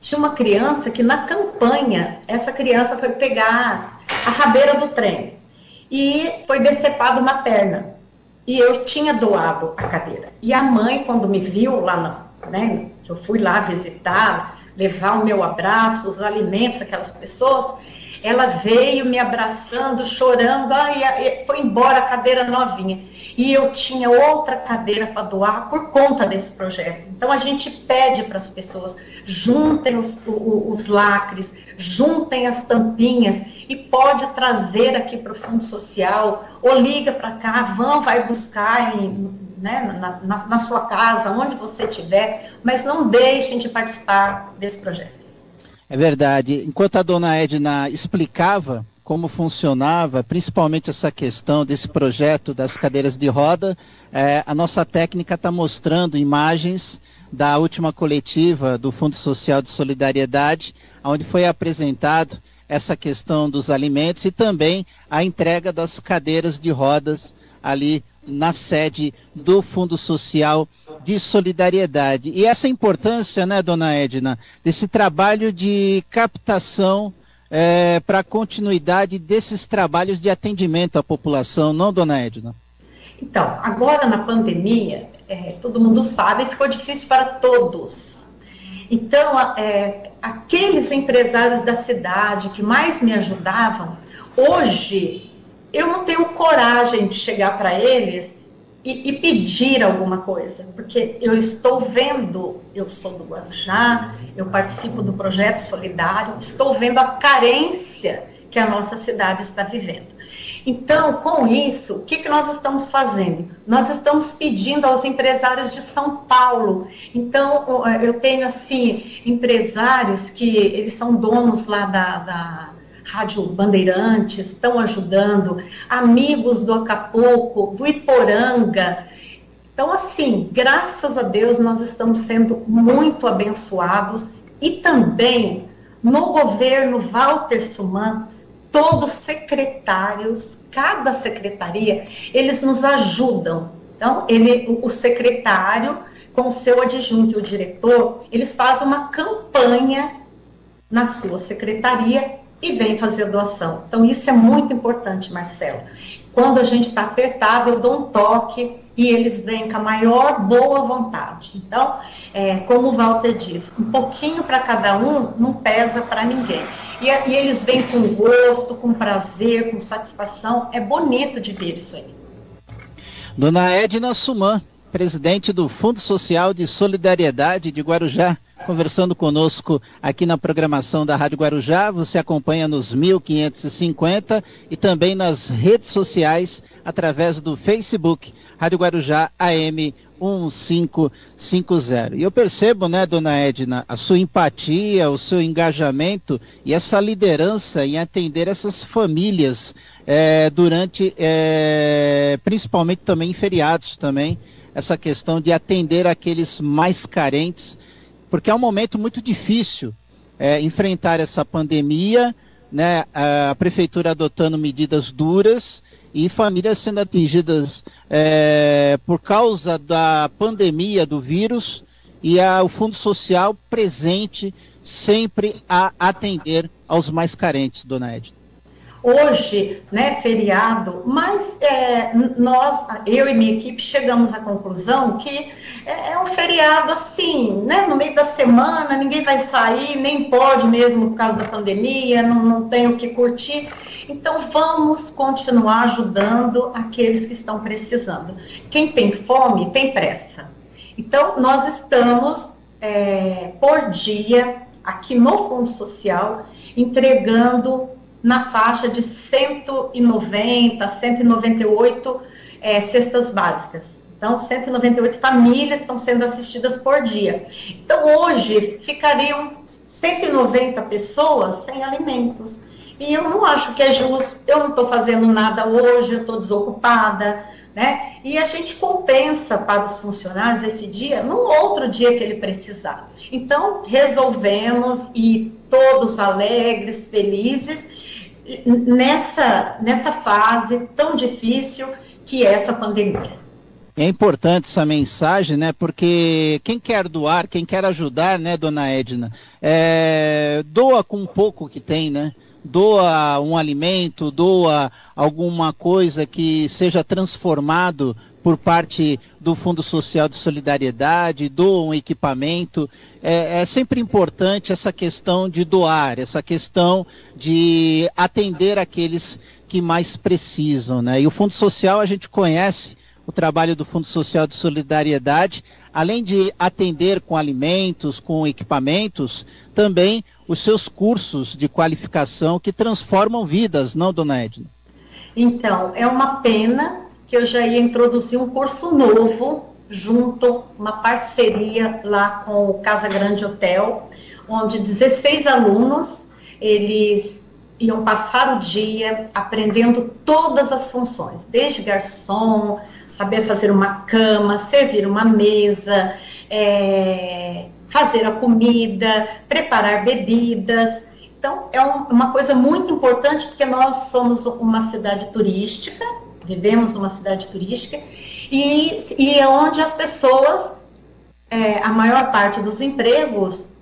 Speaker 13: tinha uma criança que na campanha, essa criança foi pegar a rabeira do trem e foi decepado uma perna e eu tinha doado a cadeira. E a mãe, quando me viu lá, na, né, que eu fui lá visitar, levar o meu abraço, os alimentos, aquelas pessoas, ela veio me abraçando, chorando, ai, foi embora a cadeira novinha. E eu tinha outra cadeira para doar por conta desse projeto. Então a gente pede para as pessoas, juntem os, os, lacres, juntem as tampinhas e pode trazer aqui para o Fundo Social, ou liga para cá, vão, vai buscar em, né, na, na, na sua casa, onde você estiver, mas não deixem de participar desse projeto.
Speaker 3: É verdade. Enquanto a dona Edna explicava como funcionava, principalmente essa questão desse projeto das cadeiras de roda, é, a nossa técnica está mostrando imagens da última coletiva do Fundo Social de Solidariedade, onde foi apresentado essa questão dos alimentos e também a entrega das cadeiras de rodas ali na sede do Fundo Social de Solidariedade. E essa importância, né, dona Edna, desse trabalho de captação é, para a continuidade desses trabalhos de atendimento à população, não, dona Edna?
Speaker 13: Então, agora na pandemia, é, todo mundo sabe, ficou difícil para todos. Então, é, aqueles empresários da cidade que mais me ajudavam, hoje eu não tenho coragem de chegar para eles e, e, pedir alguma coisa, porque eu estou vendo, eu sou do Guarujá, eu participo do projeto solidário, estou vendo a carência que a nossa cidade está vivendo. Então, com isso, o que, que nós estamos fazendo? Nós estamos pedindo aos empresários de São Paulo. Então, eu tenho, assim, empresários que eles são donos lá da, da Rádio Bandeirantes, estão ajudando, amigos do Acapulco, do Iporanga. Então, assim, graças a Deus, nós estamos sendo muito abençoados e também no governo Walter Suman, todos secretários, cada secretaria, eles nos ajudam. Então, ele, o secretário, com o seu adjunto e o diretor, eles fazem uma campanha na sua secretaria e vem fazer doação. Então, isso é muito importante, Marcelo. Quando a gente está apertado, eu dou um toque e eles vêm com a maior boa vontade. Então, é, como o Walter disse, um pouquinho para cada um não pesa para ninguém. E, e, eles vêm com gosto, com prazer, com satisfação. É bonito de ver isso aí.
Speaker 3: Dona Edna Suman, presidente do Fundo Social de Solidariedade de Guarujá conversando conosco aqui na programação da Rádio Guarujá. Você acompanha nos 1550 e também nas redes sociais através do Facebook Rádio Guarujá AM 1550. E eu percebo, né, dona Edna, a sua empatia, o seu engajamento e essa liderança em atender essas famílias é, durante, é, principalmente também em feriados também, essa questão de atender aqueles mais carentes porque é um momento muito difícil é, enfrentar essa pandemia, né, a prefeitura adotando medidas duras e famílias sendo atingidas é, por causa da pandemia do vírus e a, o Fundo Social presente sempre a atender aos mais carentes, dona Edna
Speaker 13: hoje, né, feriado, mas é, nós, eu e minha equipe, chegamos à conclusão que é, é, um feriado assim, né, no meio da semana, ninguém vai sair, nem pode mesmo por causa da pandemia, não, não tem o que curtir. Então, vamos continuar ajudando aqueles que estão precisando. Quem tem fome, tem pressa. Então, nós estamos, é, por dia, aqui no Fundo Social, entregando na faixa de 190, 198 é, cestas básicas. Então, 198 famílias estão sendo assistidas por dia. Então, hoje, ficariam 190 pessoas sem alimentos. E eu não acho que é justo, eu não estou fazendo nada hoje, eu estou desocupada, né? E a gente compensa para os funcionários esse dia num outro dia que ele precisar. Então, resolvemos e todos alegres, felizes, nessa, nessa fase tão difícil que é essa pandemia.
Speaker 3: É importante essa mensagem, né? Porque quem quer doar, quem quer ajudar, né, dona Edna, é, doa com um pouco que tem, né? Doa um alimento, doa alguma coisa que seja transformado por parte do Fundo Social de Solidariedade, doa um equipamento. É, é sempre importante essa questão de doar, essa questão de atender aqueles que mais precisam, né? E o Fundo Social a gente conhece o trabalho do Fundo Social de Solidariedade, além de atender com alimentos, com equipamentos, também os seus cursos de qualificação que transformam vidas, não, dona Edna?
Speaker 13: Então, é uma pena que eu já ia introduzir um curso novo, junto, uma parceria lá com o Casa Grande Hotel, onde 16 alunos, eles iam passar o dia aprendendo todas as funções, desde garçom, saber fazer uma cama, servir uma mesa, é, fazer a comida, preparar bebidas. Então, é um, uma coisa muito importante porque nós somos uma cidade turística, vivemos numa cidade turística, e, e é onde as pessoas, é, a maior parte dos empregos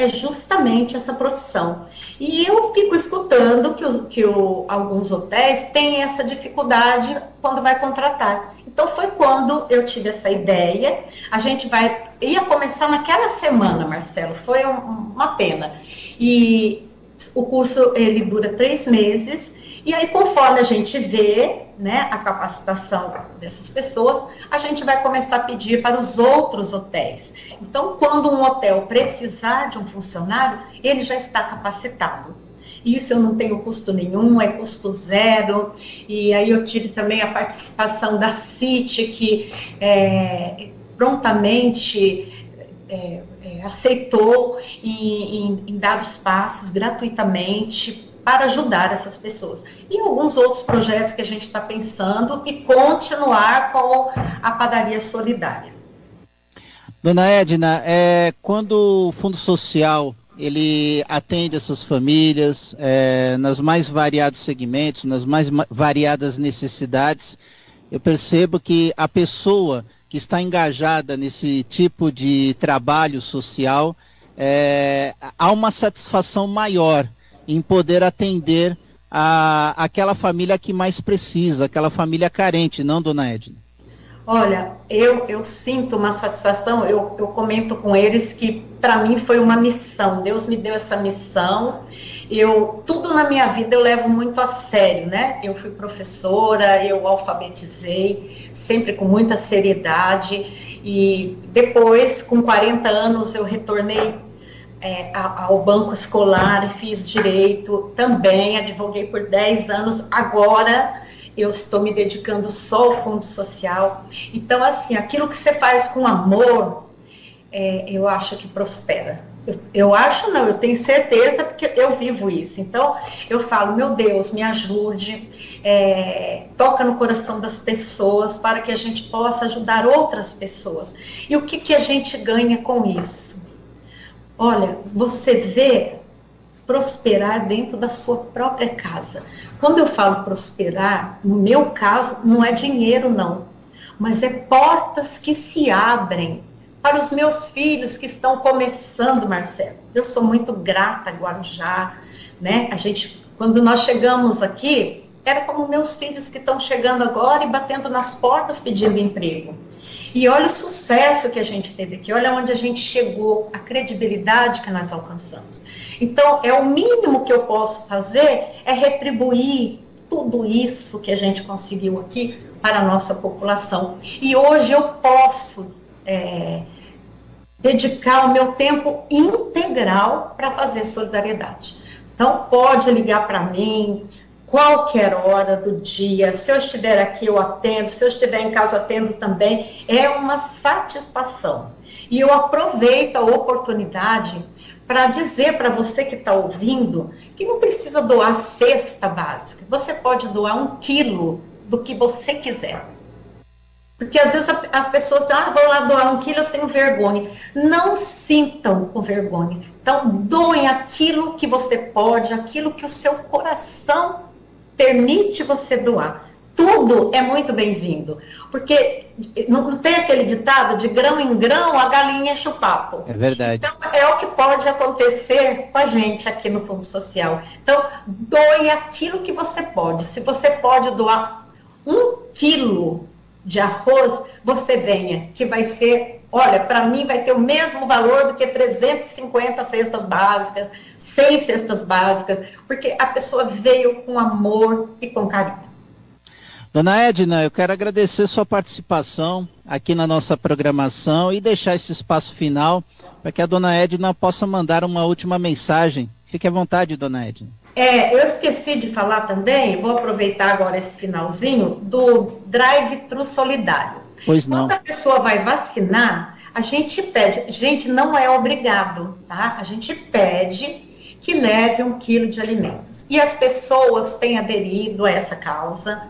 Speaker 13: é justamente essa profissão. E eu fico escutando que, os, que o, alguns hotéis têm essa dificuldade quando vai contratar. Então foi quando eu tive essa ideia. A gente vai ia começar naquela semana, Marcelo. Foi um, uma pena. E o curso ele dura três meses e aí, conforme a gente vê né, a capacitação dessas pessoas, a gente vai começar a pedir para os outros hotéis. Então, quando um hotel precisar de um funcionário, ele já está capacitado. Isso eu não tenho custo nenhum, é custo zero. E aí eu tive também a participação da CIT, que é, prontamente é, é, aceitou em, em, em dar os passos gratuitamente para ajudar essas pessoas. E alguns outros projetos que a gente está pensando e continuar com a padaria solidária.
Speaker 3: Dona Edna, é, quando o Fundo Social ele atende essas famílias é, nas mais variados segmentos, nas mais variadas necessidades, eu percebo que a pessoa que está engajada nesse tipo de trabalho social, é, há uma satisfação maior em poder atender a, aquela família que mais precisa, aquela família carente, não, dona Edna?
Speaker 13: Olha, eu, eu sinto uma satisfação, eu, eu comento com eles que para mim foi uma missão, Deus me deu essa missão, eu, tudo na minha vida eu levo muito a sério, né? Eu fui professora, eu alfabetizei, sempre com muita seriedade, e depois, com 40 anos, eu retornei é, ao banco escolar, fiz direito também, advoguei por 10 anos. Agora eu estou me dedicando só ao fundo social. Então, assim, aquilo que você faz com amor, é, eu acho que prospera. Eu, eu, acho não, eu tenho certeza porque eu vivo isso. Então eu falo, meu Deus, me ajude, é, toca no coração das pessoas para que a gente possa ajudar outras pessoas. E o que, que a gente ganha com isso? Olha, você vê prosperar dentro da sua própria casa. Quando eu falo prosperar, no meu caso, não é dinheiro, não, mas é portas que se abrem para os meus filhos que estão começando, Marcelo. Eu sou muito grata a Guarujá, né? A gente, quando nós chegamos aqui, era como meus filhos que estão chegando agora e batendo nas portas pedindo emprego. E olha o sucesso que a gente teve aqui, olha onde a gente chegou, a credibilidade que nós alcançamos. Então, é o mínimo que eu posso fazer é retribuir tudo isso que a gente conseguiu aqui para a nossa população. E hoje eu posso é, dedicar o meu tempo integral para fazer solidariedade. Então, pode ligar para mim, qualquer hora do dia. Se eu estiver aqui, eu atendo. Se eu estiver em casa, atendo também. É uma satisfação. E eu aproveito a oportunidade para dizer para você que está ouvindo que não precisa doar cesta básica. Você pode doar um quilo do que você quiser. Porque às vezes as pessoas dizem, ah, vou lá doar um quilo, eu tenho vergonha. Não sintam com vergonha. Então, doem aquilo que você pode, aquilo que o seu coração permite você doar. Tudo é muito bem-vindo. Porque não tem aquele ditado de grão em grão, a galinha enche o papo.
Speaker 3: É verdade.
Speaker 13: Então, é o que pode acontecer com a gente aqui no Fundo Social. Então, doe aquilo que você pode. Se você pode doar um quilo de arroz, você venha, que vai ser, olha, para mim vai ter o mesmo valor do que 350 cestas básicas, seis cestas básicas, porque a pessoa veio com amor e com carinho.
Speaker 3: Dona Edna, eu quero agradecer sua participação aqui na nossa programação e deixar esse espaço final para que a Dona Edna possa mandar uma última mensagem. Fique à vontade, Dona Edna.
Speaker 13: É, eu esqueci de falar também, vou aproveitar agora esse finalzinho, do drive-thru solidário.
Speaker 3: Pois não.
Speaker 13: Quando a pessoa vai vacinar, a gente pede, gente, não é obrigado, tá? A gente pede que leve um quilo de alimentos. E as pessoas têm aderido a essa causa,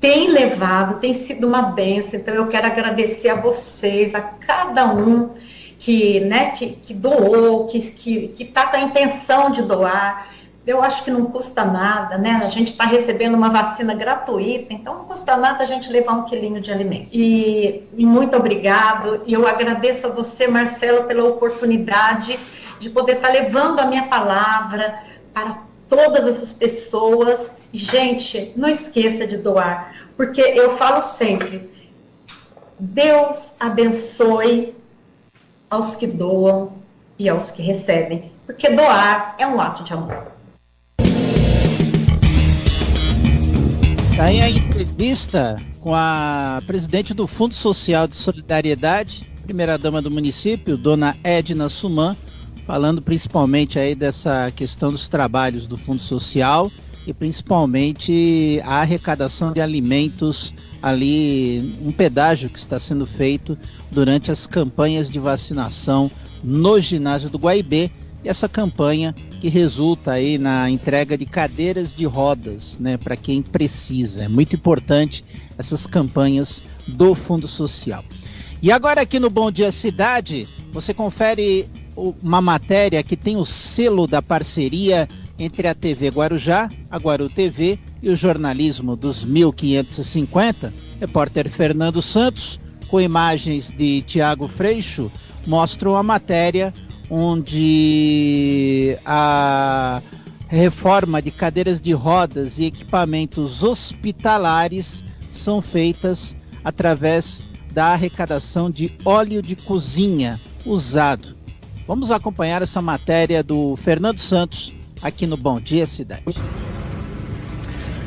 Speaker 13: têm levado, tem sido uma benção. Então eu quero agradecer a vocês, a cada um que, né, que, que doou, que está que, que tá com a intenção de doar eu acho que não custa nada, né? A gente está recebendo uma vacina gratuita, então não custa nada a gente levar um quilinho de alimento. E, e muito obrigado. E eu agradeço a você, Marcelo, pela oportunidade de poder estar tá levando a minha palavra para todas essas pessoas. Gente, não esqueça de doar, porque eu falo sempre: Deus abençoe aos que doam e aos que recebem, porque doar é um ato de amor.
Speaker 3: Tá aí a entrevista com a presidente do Fundo Social de Solidariedade, primeira-dama do município, dona Edna Suman, falando principalmente aí dessa questão dos trabalhos do Fundo Social e principalmente a arrecadação de alimentos ali, um pedágio que está sendo feito durante as campanhas de vacinação no ginásio do Guaibê e essa campanha que resulta aí na entrega de cadeiras de rodas, né, para quem precisa. É muito importante essas campanhas do Fundo Social. E agora aqui no Bom Dia Cidade, você confere uma matéria que tem o selo da parceria entre a TV Guarujá, a Guaru TV e o jornalismo dos 1550. Repórter Fernando Santos, com imagens de Tiago Freixo, mostram a matéria onde a reforma de cadeiras de rodas e equipamentos hospitalares são feitas através da arrecadação de óleo de cozinha usado. Vamos acompanhar essa matéria do Fernando Santos aqui no Bom Dia Cidade.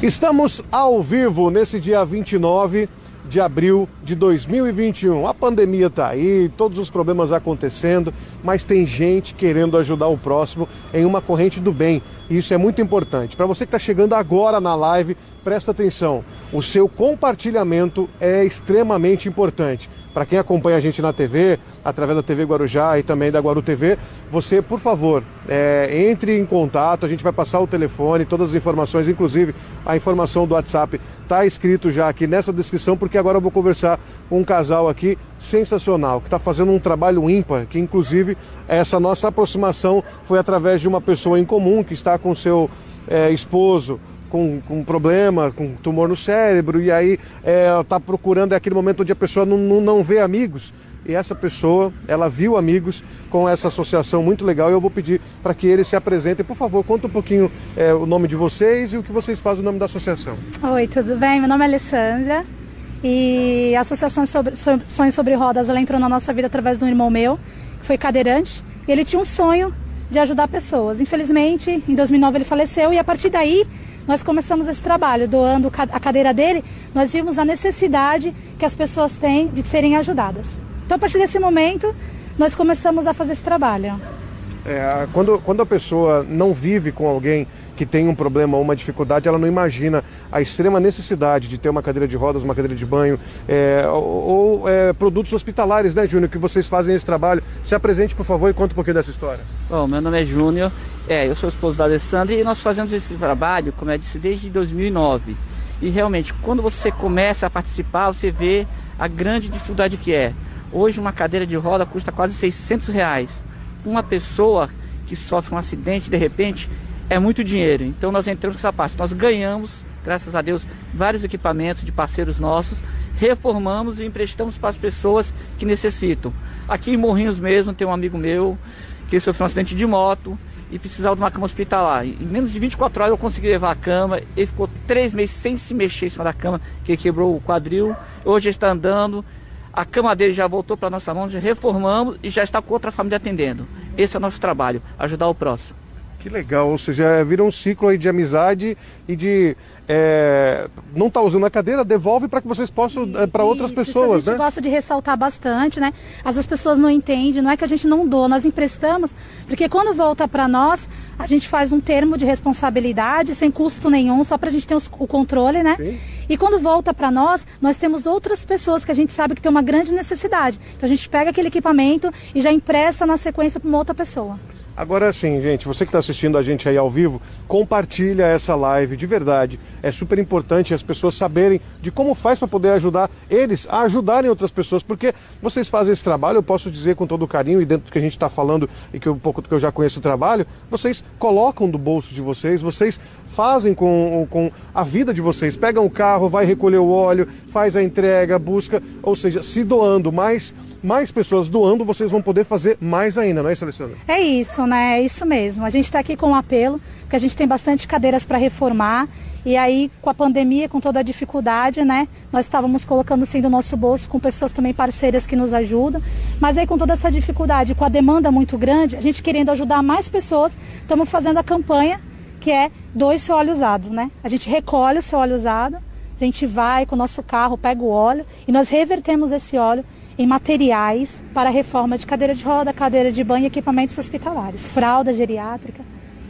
Speaker 8: Estamos ao vivo nesse dia 29 de abril de 2021. A pandemia está aí, todos os problemas acontecendo, mas tem gente querendo ajudar o próximo em uma corrente do bem. E isso é muito importante. Para você que está chegando agora na live, presta atenção. O seu compartilhamento é extremamente importante para quem acompanha a gente na TV, através da TV Guarujá e também da Guaru TV, você, por favor, é, entre em contato, a gente vai passar o telefone, todas as informações, inclusive a informação do WhatsApp está escrito já aqui nessa descrição, porque agora eu vou conversar com um casal aqui sensacional, que está fazendo um trabalho ímpar, que inclusive essa nossa aproximação foi através de uma pessoa em comum que está com seu é, esposo, com, com problema, com tumor no cérebro, e aí é, está procurando é aquele momento onde a pessoa não, não, não vê amigos. E essa pessoa, ela viu amigos com essa associação muito legal e eu vou pedir para que eles se apresentem. Por favor, conta um pouquinho é, o nome de vocês e o que vocês fazem no nome da associação.
Speaker 14: Oi, tudo bem? Meu nome é Alessandra e a Associação sobre, Sonhos Sobre Rodas ela entrou na nossa vida através de um irmão meu, que foi cadeirante, e ele tinha um sonho de ajudar pessoas. Infelizmente, em 2009 ele faleceu e a partir daí nós começamos esse trabalho, doando a cadeira dele, nós vimos a necessidade que as pessoas têm de serem ajudadas. Então, a partir desse momento, nós começamos a fazer esse trabalho.
Speaker 8: É, quando, quando a pessoa não vive com alguém que tem um problema ou uma dificuldade, ela não imagina a extrema necessidade de ter uma cadeira de rodas, uma cadeira de banho, é, ou, é, produtos hospitalares, né, Júnior, que vocês fazem esse trabalho. Se apresente, por favor, e conta um pouquinho dessa história.
Speaker 15: Bom, meu nome é Júnior, é, eu sou esposo da Alessandra e nós fazemos esse trabalho, como eu disse, desde 2009. E realmente, quando você começa a participar, você vê a grande dificuldade que é. Hoje, uma cadeira de roda custa quase 600 reais. Uma pessoa que sofre um acidente, de repente, é muito dinheiro. Então nós entramos nessa parte. Nós ganhamos, graças a Deus, vários equipamentos de parceiros nossos, reformamos e emprestamos para as pessoas que necessitam. Aqui em Morrinhos mesmo tem um amigo meu que sofreu um acidente de moto e precisava de uma cama hospitalar. Em menos de 24 horas eu consegui levar a cama. Ele ficou três meses sem se mexer em cima da cama, que quebrou o quadril. Hoje está andando. A cama dele já voltou para nossa mão, já reformamos e já está com outra família atendendo. Esse é o nosso trabalho, ajudar o próximo.
Speaker 8: Que legal, ou seja, é, vira um ciclo aí de amizade e de é, não estar tá usando a cadeira, devolve para que vocês possam é, para outras pessoas,
Speaker 14: isso a gente
Speaker 8: né?
Speaker 14: gosta de ressaltar bastante, né? Vezes as pessoas não entendem, não é que a gente não doa, nós emprestamos, porque quando volta para nós, a gente faz um termo de responsabilidade sem custo nenhum, só para a gente ter os, o controle, né? Sim. E quando volta para nós, nós temos outras pessoas que a gente sabe que tem uma grande necessidade. Então a gente pega aquele equipamento e já empresta na sequência para uma outra pessoa.
Speaker 8: Agora sim, gente, você que está assistindo a gente aí ao vivo, compartilha essa live de verdade. É super importante as pessoas saberem de como faz para poder ajudar eles a ajudarem outras pessoas, porque vocês fazem esse trabalho, eu posso dizer com todo carinho e dentro do que a gente está falando e que um pouco do que eu já conheço o trabalho, vocês colocam do bolso de vocês, vocês fazem com, com a vida de vocês. Pegam o carro, vai recolher o óleo, faz a entrega, busca, ou seja, se doando mais mais pessoas doando, vocês vão poder fazer mais ainda, não é isso, Alessandra?
Speaker 14: É isso, né? É isso mesmo. A gente está aqui com um apelo, porque a gente tem bastante cadeiras para reformar. E aí, com a pandemia, com toda a dificuldade, né? Nós estávamos colocando sim do nosso bolso com pessoas também parceiras que nos ajudam. Mas aí, com toda essa dificuldade, com a demanda muito grande, a gente querendo ajudar mais pessoas, estamos fazendo a campanha que é dois seu óleo usado, né? A gente recolhe o seu óleo usado, a gente vai com o nosso carro, pega o óleo e nós revertemos esse óleo em materiais para a reforma de cadeira de roda, cadeira de banho e equipamentos hospitalares, fralda geriátrica.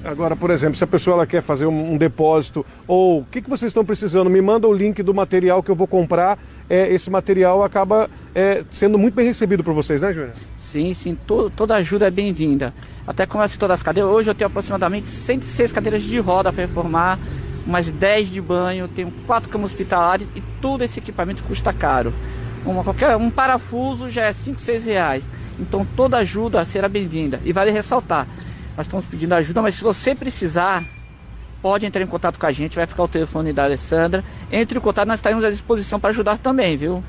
Speaker 8: Agora, por exemplo, se a pessoa ela quer fazer um, um depósito ou o que, que vocês estão precisando, me manda o link do material que eu vou comprar. É, esse material acaba é, sendo muito bem recebido por vocês, né, Júnior?
Speaker 15: Sim, sim, todo, toda ajuda é bem-vinda. Até como eu todas as cadeiras, hoje eu tenho aproximadamente 106 cadeiras de roda para reformar, umas 10 de banho, tenho quatro camas hospitalares e todo esse equipamento custa caro. Uma, qualquer, um parafuso já é 5, 6 reais. Então toda ajuda será bem-vinda. E vale ressaltar, nós estamos pedindo ajuda, mas se você precisar, pode entrar em contato com a gente, vai ficar o telefone da Alessandra. Entre em contato, nós estaremos à disposição para ajudar também, viu?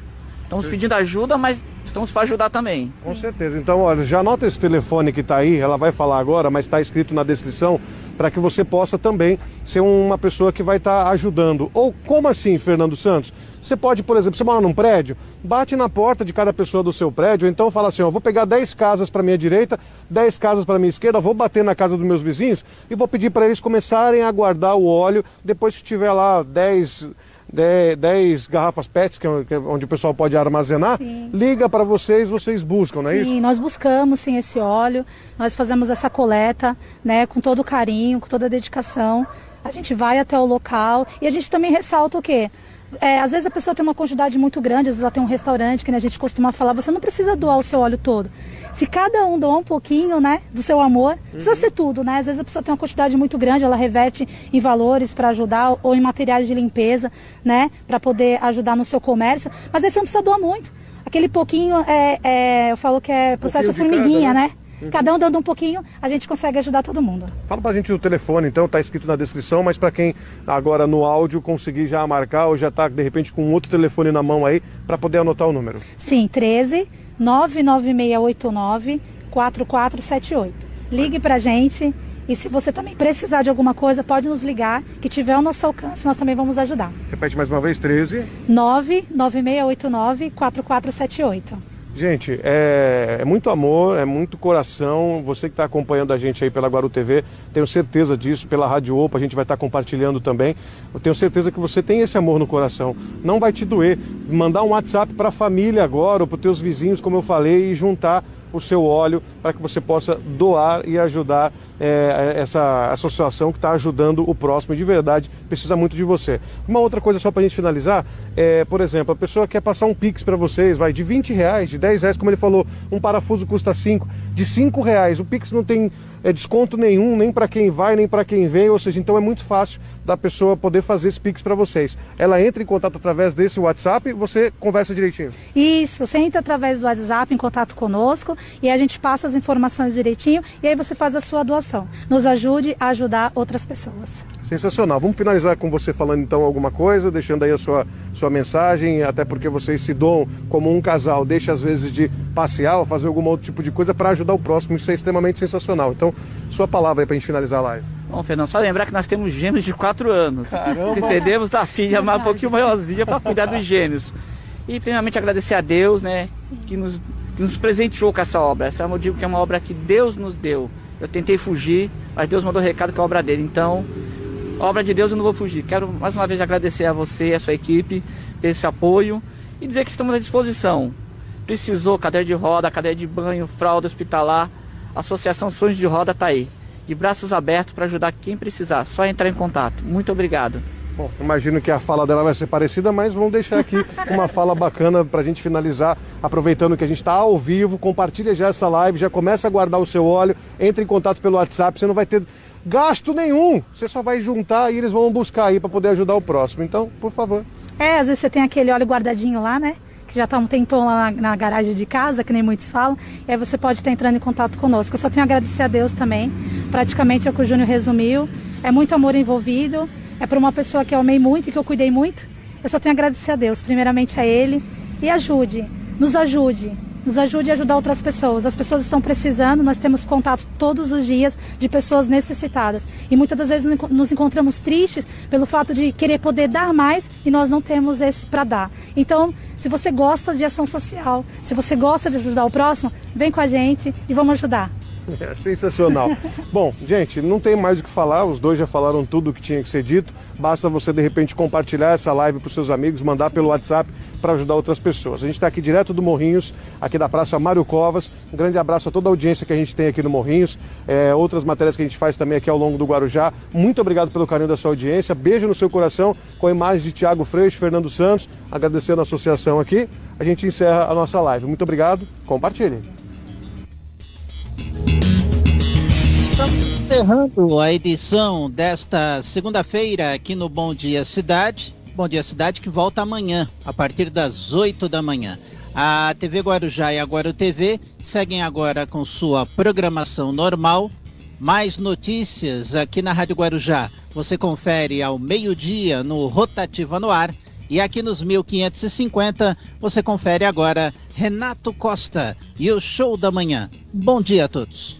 Speaker 15: Estamos pedindo ajuda, mas estamos para ajudar também.
Speaker 8: Com certeza. Então, olha, já anota esse telefone que está aí, ela vai falar agora, mas está escrito na descrição para que você possa também ser uma pessoa que vai estar tá ajudando. Ou como assim, Fernando Santos? Você pode, por exemplo, você mora num prédio, bate na porta de cada pessoa do seu prédio, então fala assim, ó, vou pegar 10 casas para minha direita, 10 casas para minha esquerda, vou bater na casa dos meus vizinhos e vou pedir para eles começarem a guardar o óleo depois que tiver lá 10 10 garrafas PETs, que é, é onde o pessoal pode armazenar, sim. liga para vocês, vocês buscam, não é
Speaker 14: sim,
Speaker 8: isso?
Speaker 14: Sim, nós buscamos sim esse óleo, nós fazemos essa coleta, né, com todo carinho, com toda dedicação. A gente vai até o local e a gente também ressalta o quê? É, às vezes a pessoa tem uma quantidade muito grande, às vezes ela tem um restaurante que né, a gente costuma falar, você não precisa doar o seu óleo todo. Se cada um doar um pouquinho, né, do seu amor, uhum. precisa ser tudo, né? Às vezes a pessoa tem uma quantidade muito grande, ela reverte em valores para ajudar ou em materiais de limpeza, né, para poder ajudar no seu comércio. Mas aí você não precisa doar muito. Aquele pouquinho é, é eu falo que é processo formiguinha, cada, né? né? Uhum. Cada um dando um pouquinho, a gente consegue ajudar todo mundo.
Speaker 8: Fala pra gente o telefone, então, tá escrito na descrição, mas para quem agora no áudio conseguir já marcar ou já tá de repente com outro telefone na mão aí, para poder anotar o número.
Speaker 14: Sim, 13 99689 4478. Ligue pra gente e se você também precisar de alguma coisa, pode nos ligar, que tiver ao nosso alcance, nós também vamos ajudar.
Speaker 8: Repete mais uma vez, 13
Speaker 14: 99689 4478.
Speaker 8: Gente, é, é, muito amor, é muito coração. Você que está acompanhando a gente aí pela Guaru TV, tenho certeza disso. Pela Rádio Opa, a gente vai estar tá compartilhando também. Eu tenho certeza que você tem esse amor no coração. Não vai te doer. Mandar um WhatsApp para a família agora, ou para os teus vizinhos, como eu falei, e juntar o seu óleo para que você possa doar e ajudar é, essa associação que está ajudando o próximo de verdade precisa muito de você. Uma outra coisa só para a gente finalizar, é, por exemplo, a pessoa quer passar um Pix para vocês, vai de 20 reais, de 10 reais, como ele falou, um parafuso custa 5, de 5 reais, o Pix não tem é, desconto nenhum, nem para quem vai, nem para quem vem, ou seja, então é muito fácil da pessoa poder fazer esse Pix para vocês. Ela entra em contato através desse WhatsApp você conversa direitinho.
Speaker 14: Isso, você entra através do WhatsApp em contato conosco e a gente passa as informações direitinho e aí você faz a sua doação. Nos ajude a ajudar outras pessoas.
Speaker 8: Sensacional. Vamos finalizar com você falando então alguma coisa, deixando aí a sua, sua mensagem, até porque vocês se doam como um casal, deixa às vezes de passear ou fazer algum outro tipo de coisa para ajudar o próximo. Isso é extremamente sensacional. Então, sua palavra aí para a gente finalizar a live.
Speaker 15: Bom, Fernando, só lembrar que nós temos gêmeos de 4 anos. Caramba! Defendemos da filha mais um pouquinho maiorzinha para cuidar dos gêmeos. E primeiramente agradecer a Deus, né, que nos, nos presenteou com essa obra. Essa eu digo que é uma obra que Deus nos deu. Eu tentei fugir, mas Deus mandou recado que é a obra dele. Então, obra de Deus eu não vou fugir. Quero mais uma vez agradecer a você, a sua equipe, esse apoio e dizer que estamos à disposição. Precisou cadeira de roda, cadeira de banho, fralda hospitalar, Associação Sonhos de Roda está aí. De braços abertos para ajudar quem precisar. Só entrar em contato. Muito obrigado.
Speaker 8: Bom, imagino que a fala dela vai ser parecida, mas vamos deixar aqui uma fala bacana para a gente finalizar, aproveitando que a gente está ao vivo. Compartilha já essa live, já começa a guardar o seu óleo, entre em contato pelo WhatsApp, você não vai ter gasto nenhum. Você só vai juntar e eles vão buscar aí para poder ajudar o próximo. Então, por favor.
Speaker 14: É, às vezes você tem aquele óleo guardadinho lá, né? Que já está um tempão lá na, na, garagem de casa, que nem muitos falam. E aí você pode estar entrando em contato conosco. Eu só tenho a agradecer a Deus também. Praticamente é o que o Júnior resumiu. É muito amor envolvido. É para uma pessoa que eu amei muito e que eu cuidei muito. Eu só tenho a agradecer a Deus, primeiramente a Ele. E ajude, nos ajude nos ajude a ajudar outras pessoas. As pessoas estão precisando, nós temos contato todos os dias de pessoas necessitadas. E muitas das vezes nos encontramos tristes pelo fato de querer poder dar mais e nós não temos esse para dar. Então, se você gosta de ação social, se você gosta de ajudar o próximo, vem com a gente e vamos ajudar.
Speaker 8: É sensacional. Bom, gente, não tem mais o que falar, os dois já falaram tudo o que tinha que ser dito. Basta você, de repente, compartilhar essa live para os seus amigos, mandar pelo WhatsApp para ajudar outras pessoas. A gente está aqui direto do Morrinhos, aqui da Praça Mário Covas. Um grande abraço a toda a audiência que a gente tem aqui no Morrinhos, é, outras matérias que a gente faz também aqui ao longo do Guarujá. Muito obrigado pelo carinho da sua audiência. Beijo no seu coração com a imagem de Tiago Freixo, Fernando Santos, agradecendo a associação aqui. A gente encerra a nossa live. Muito obrigado, compartilhe.
Speaker 3: Encerrando a edição desta segunda-feira aqui no Bom Dia Cidade. Bom Dia Cidade que volta amanhã, a partir das 8 da manhã. A TV Guarujá e a Guaru TV seguem agora com sua programação normal. Mais notícias aqui na Rádio Guarujá. Você confere ao meio-dia no Rotativa no Ar. E aqui nos 1550 você confere agora Renato Costa e o Show da Manhã. Bom dia a todos.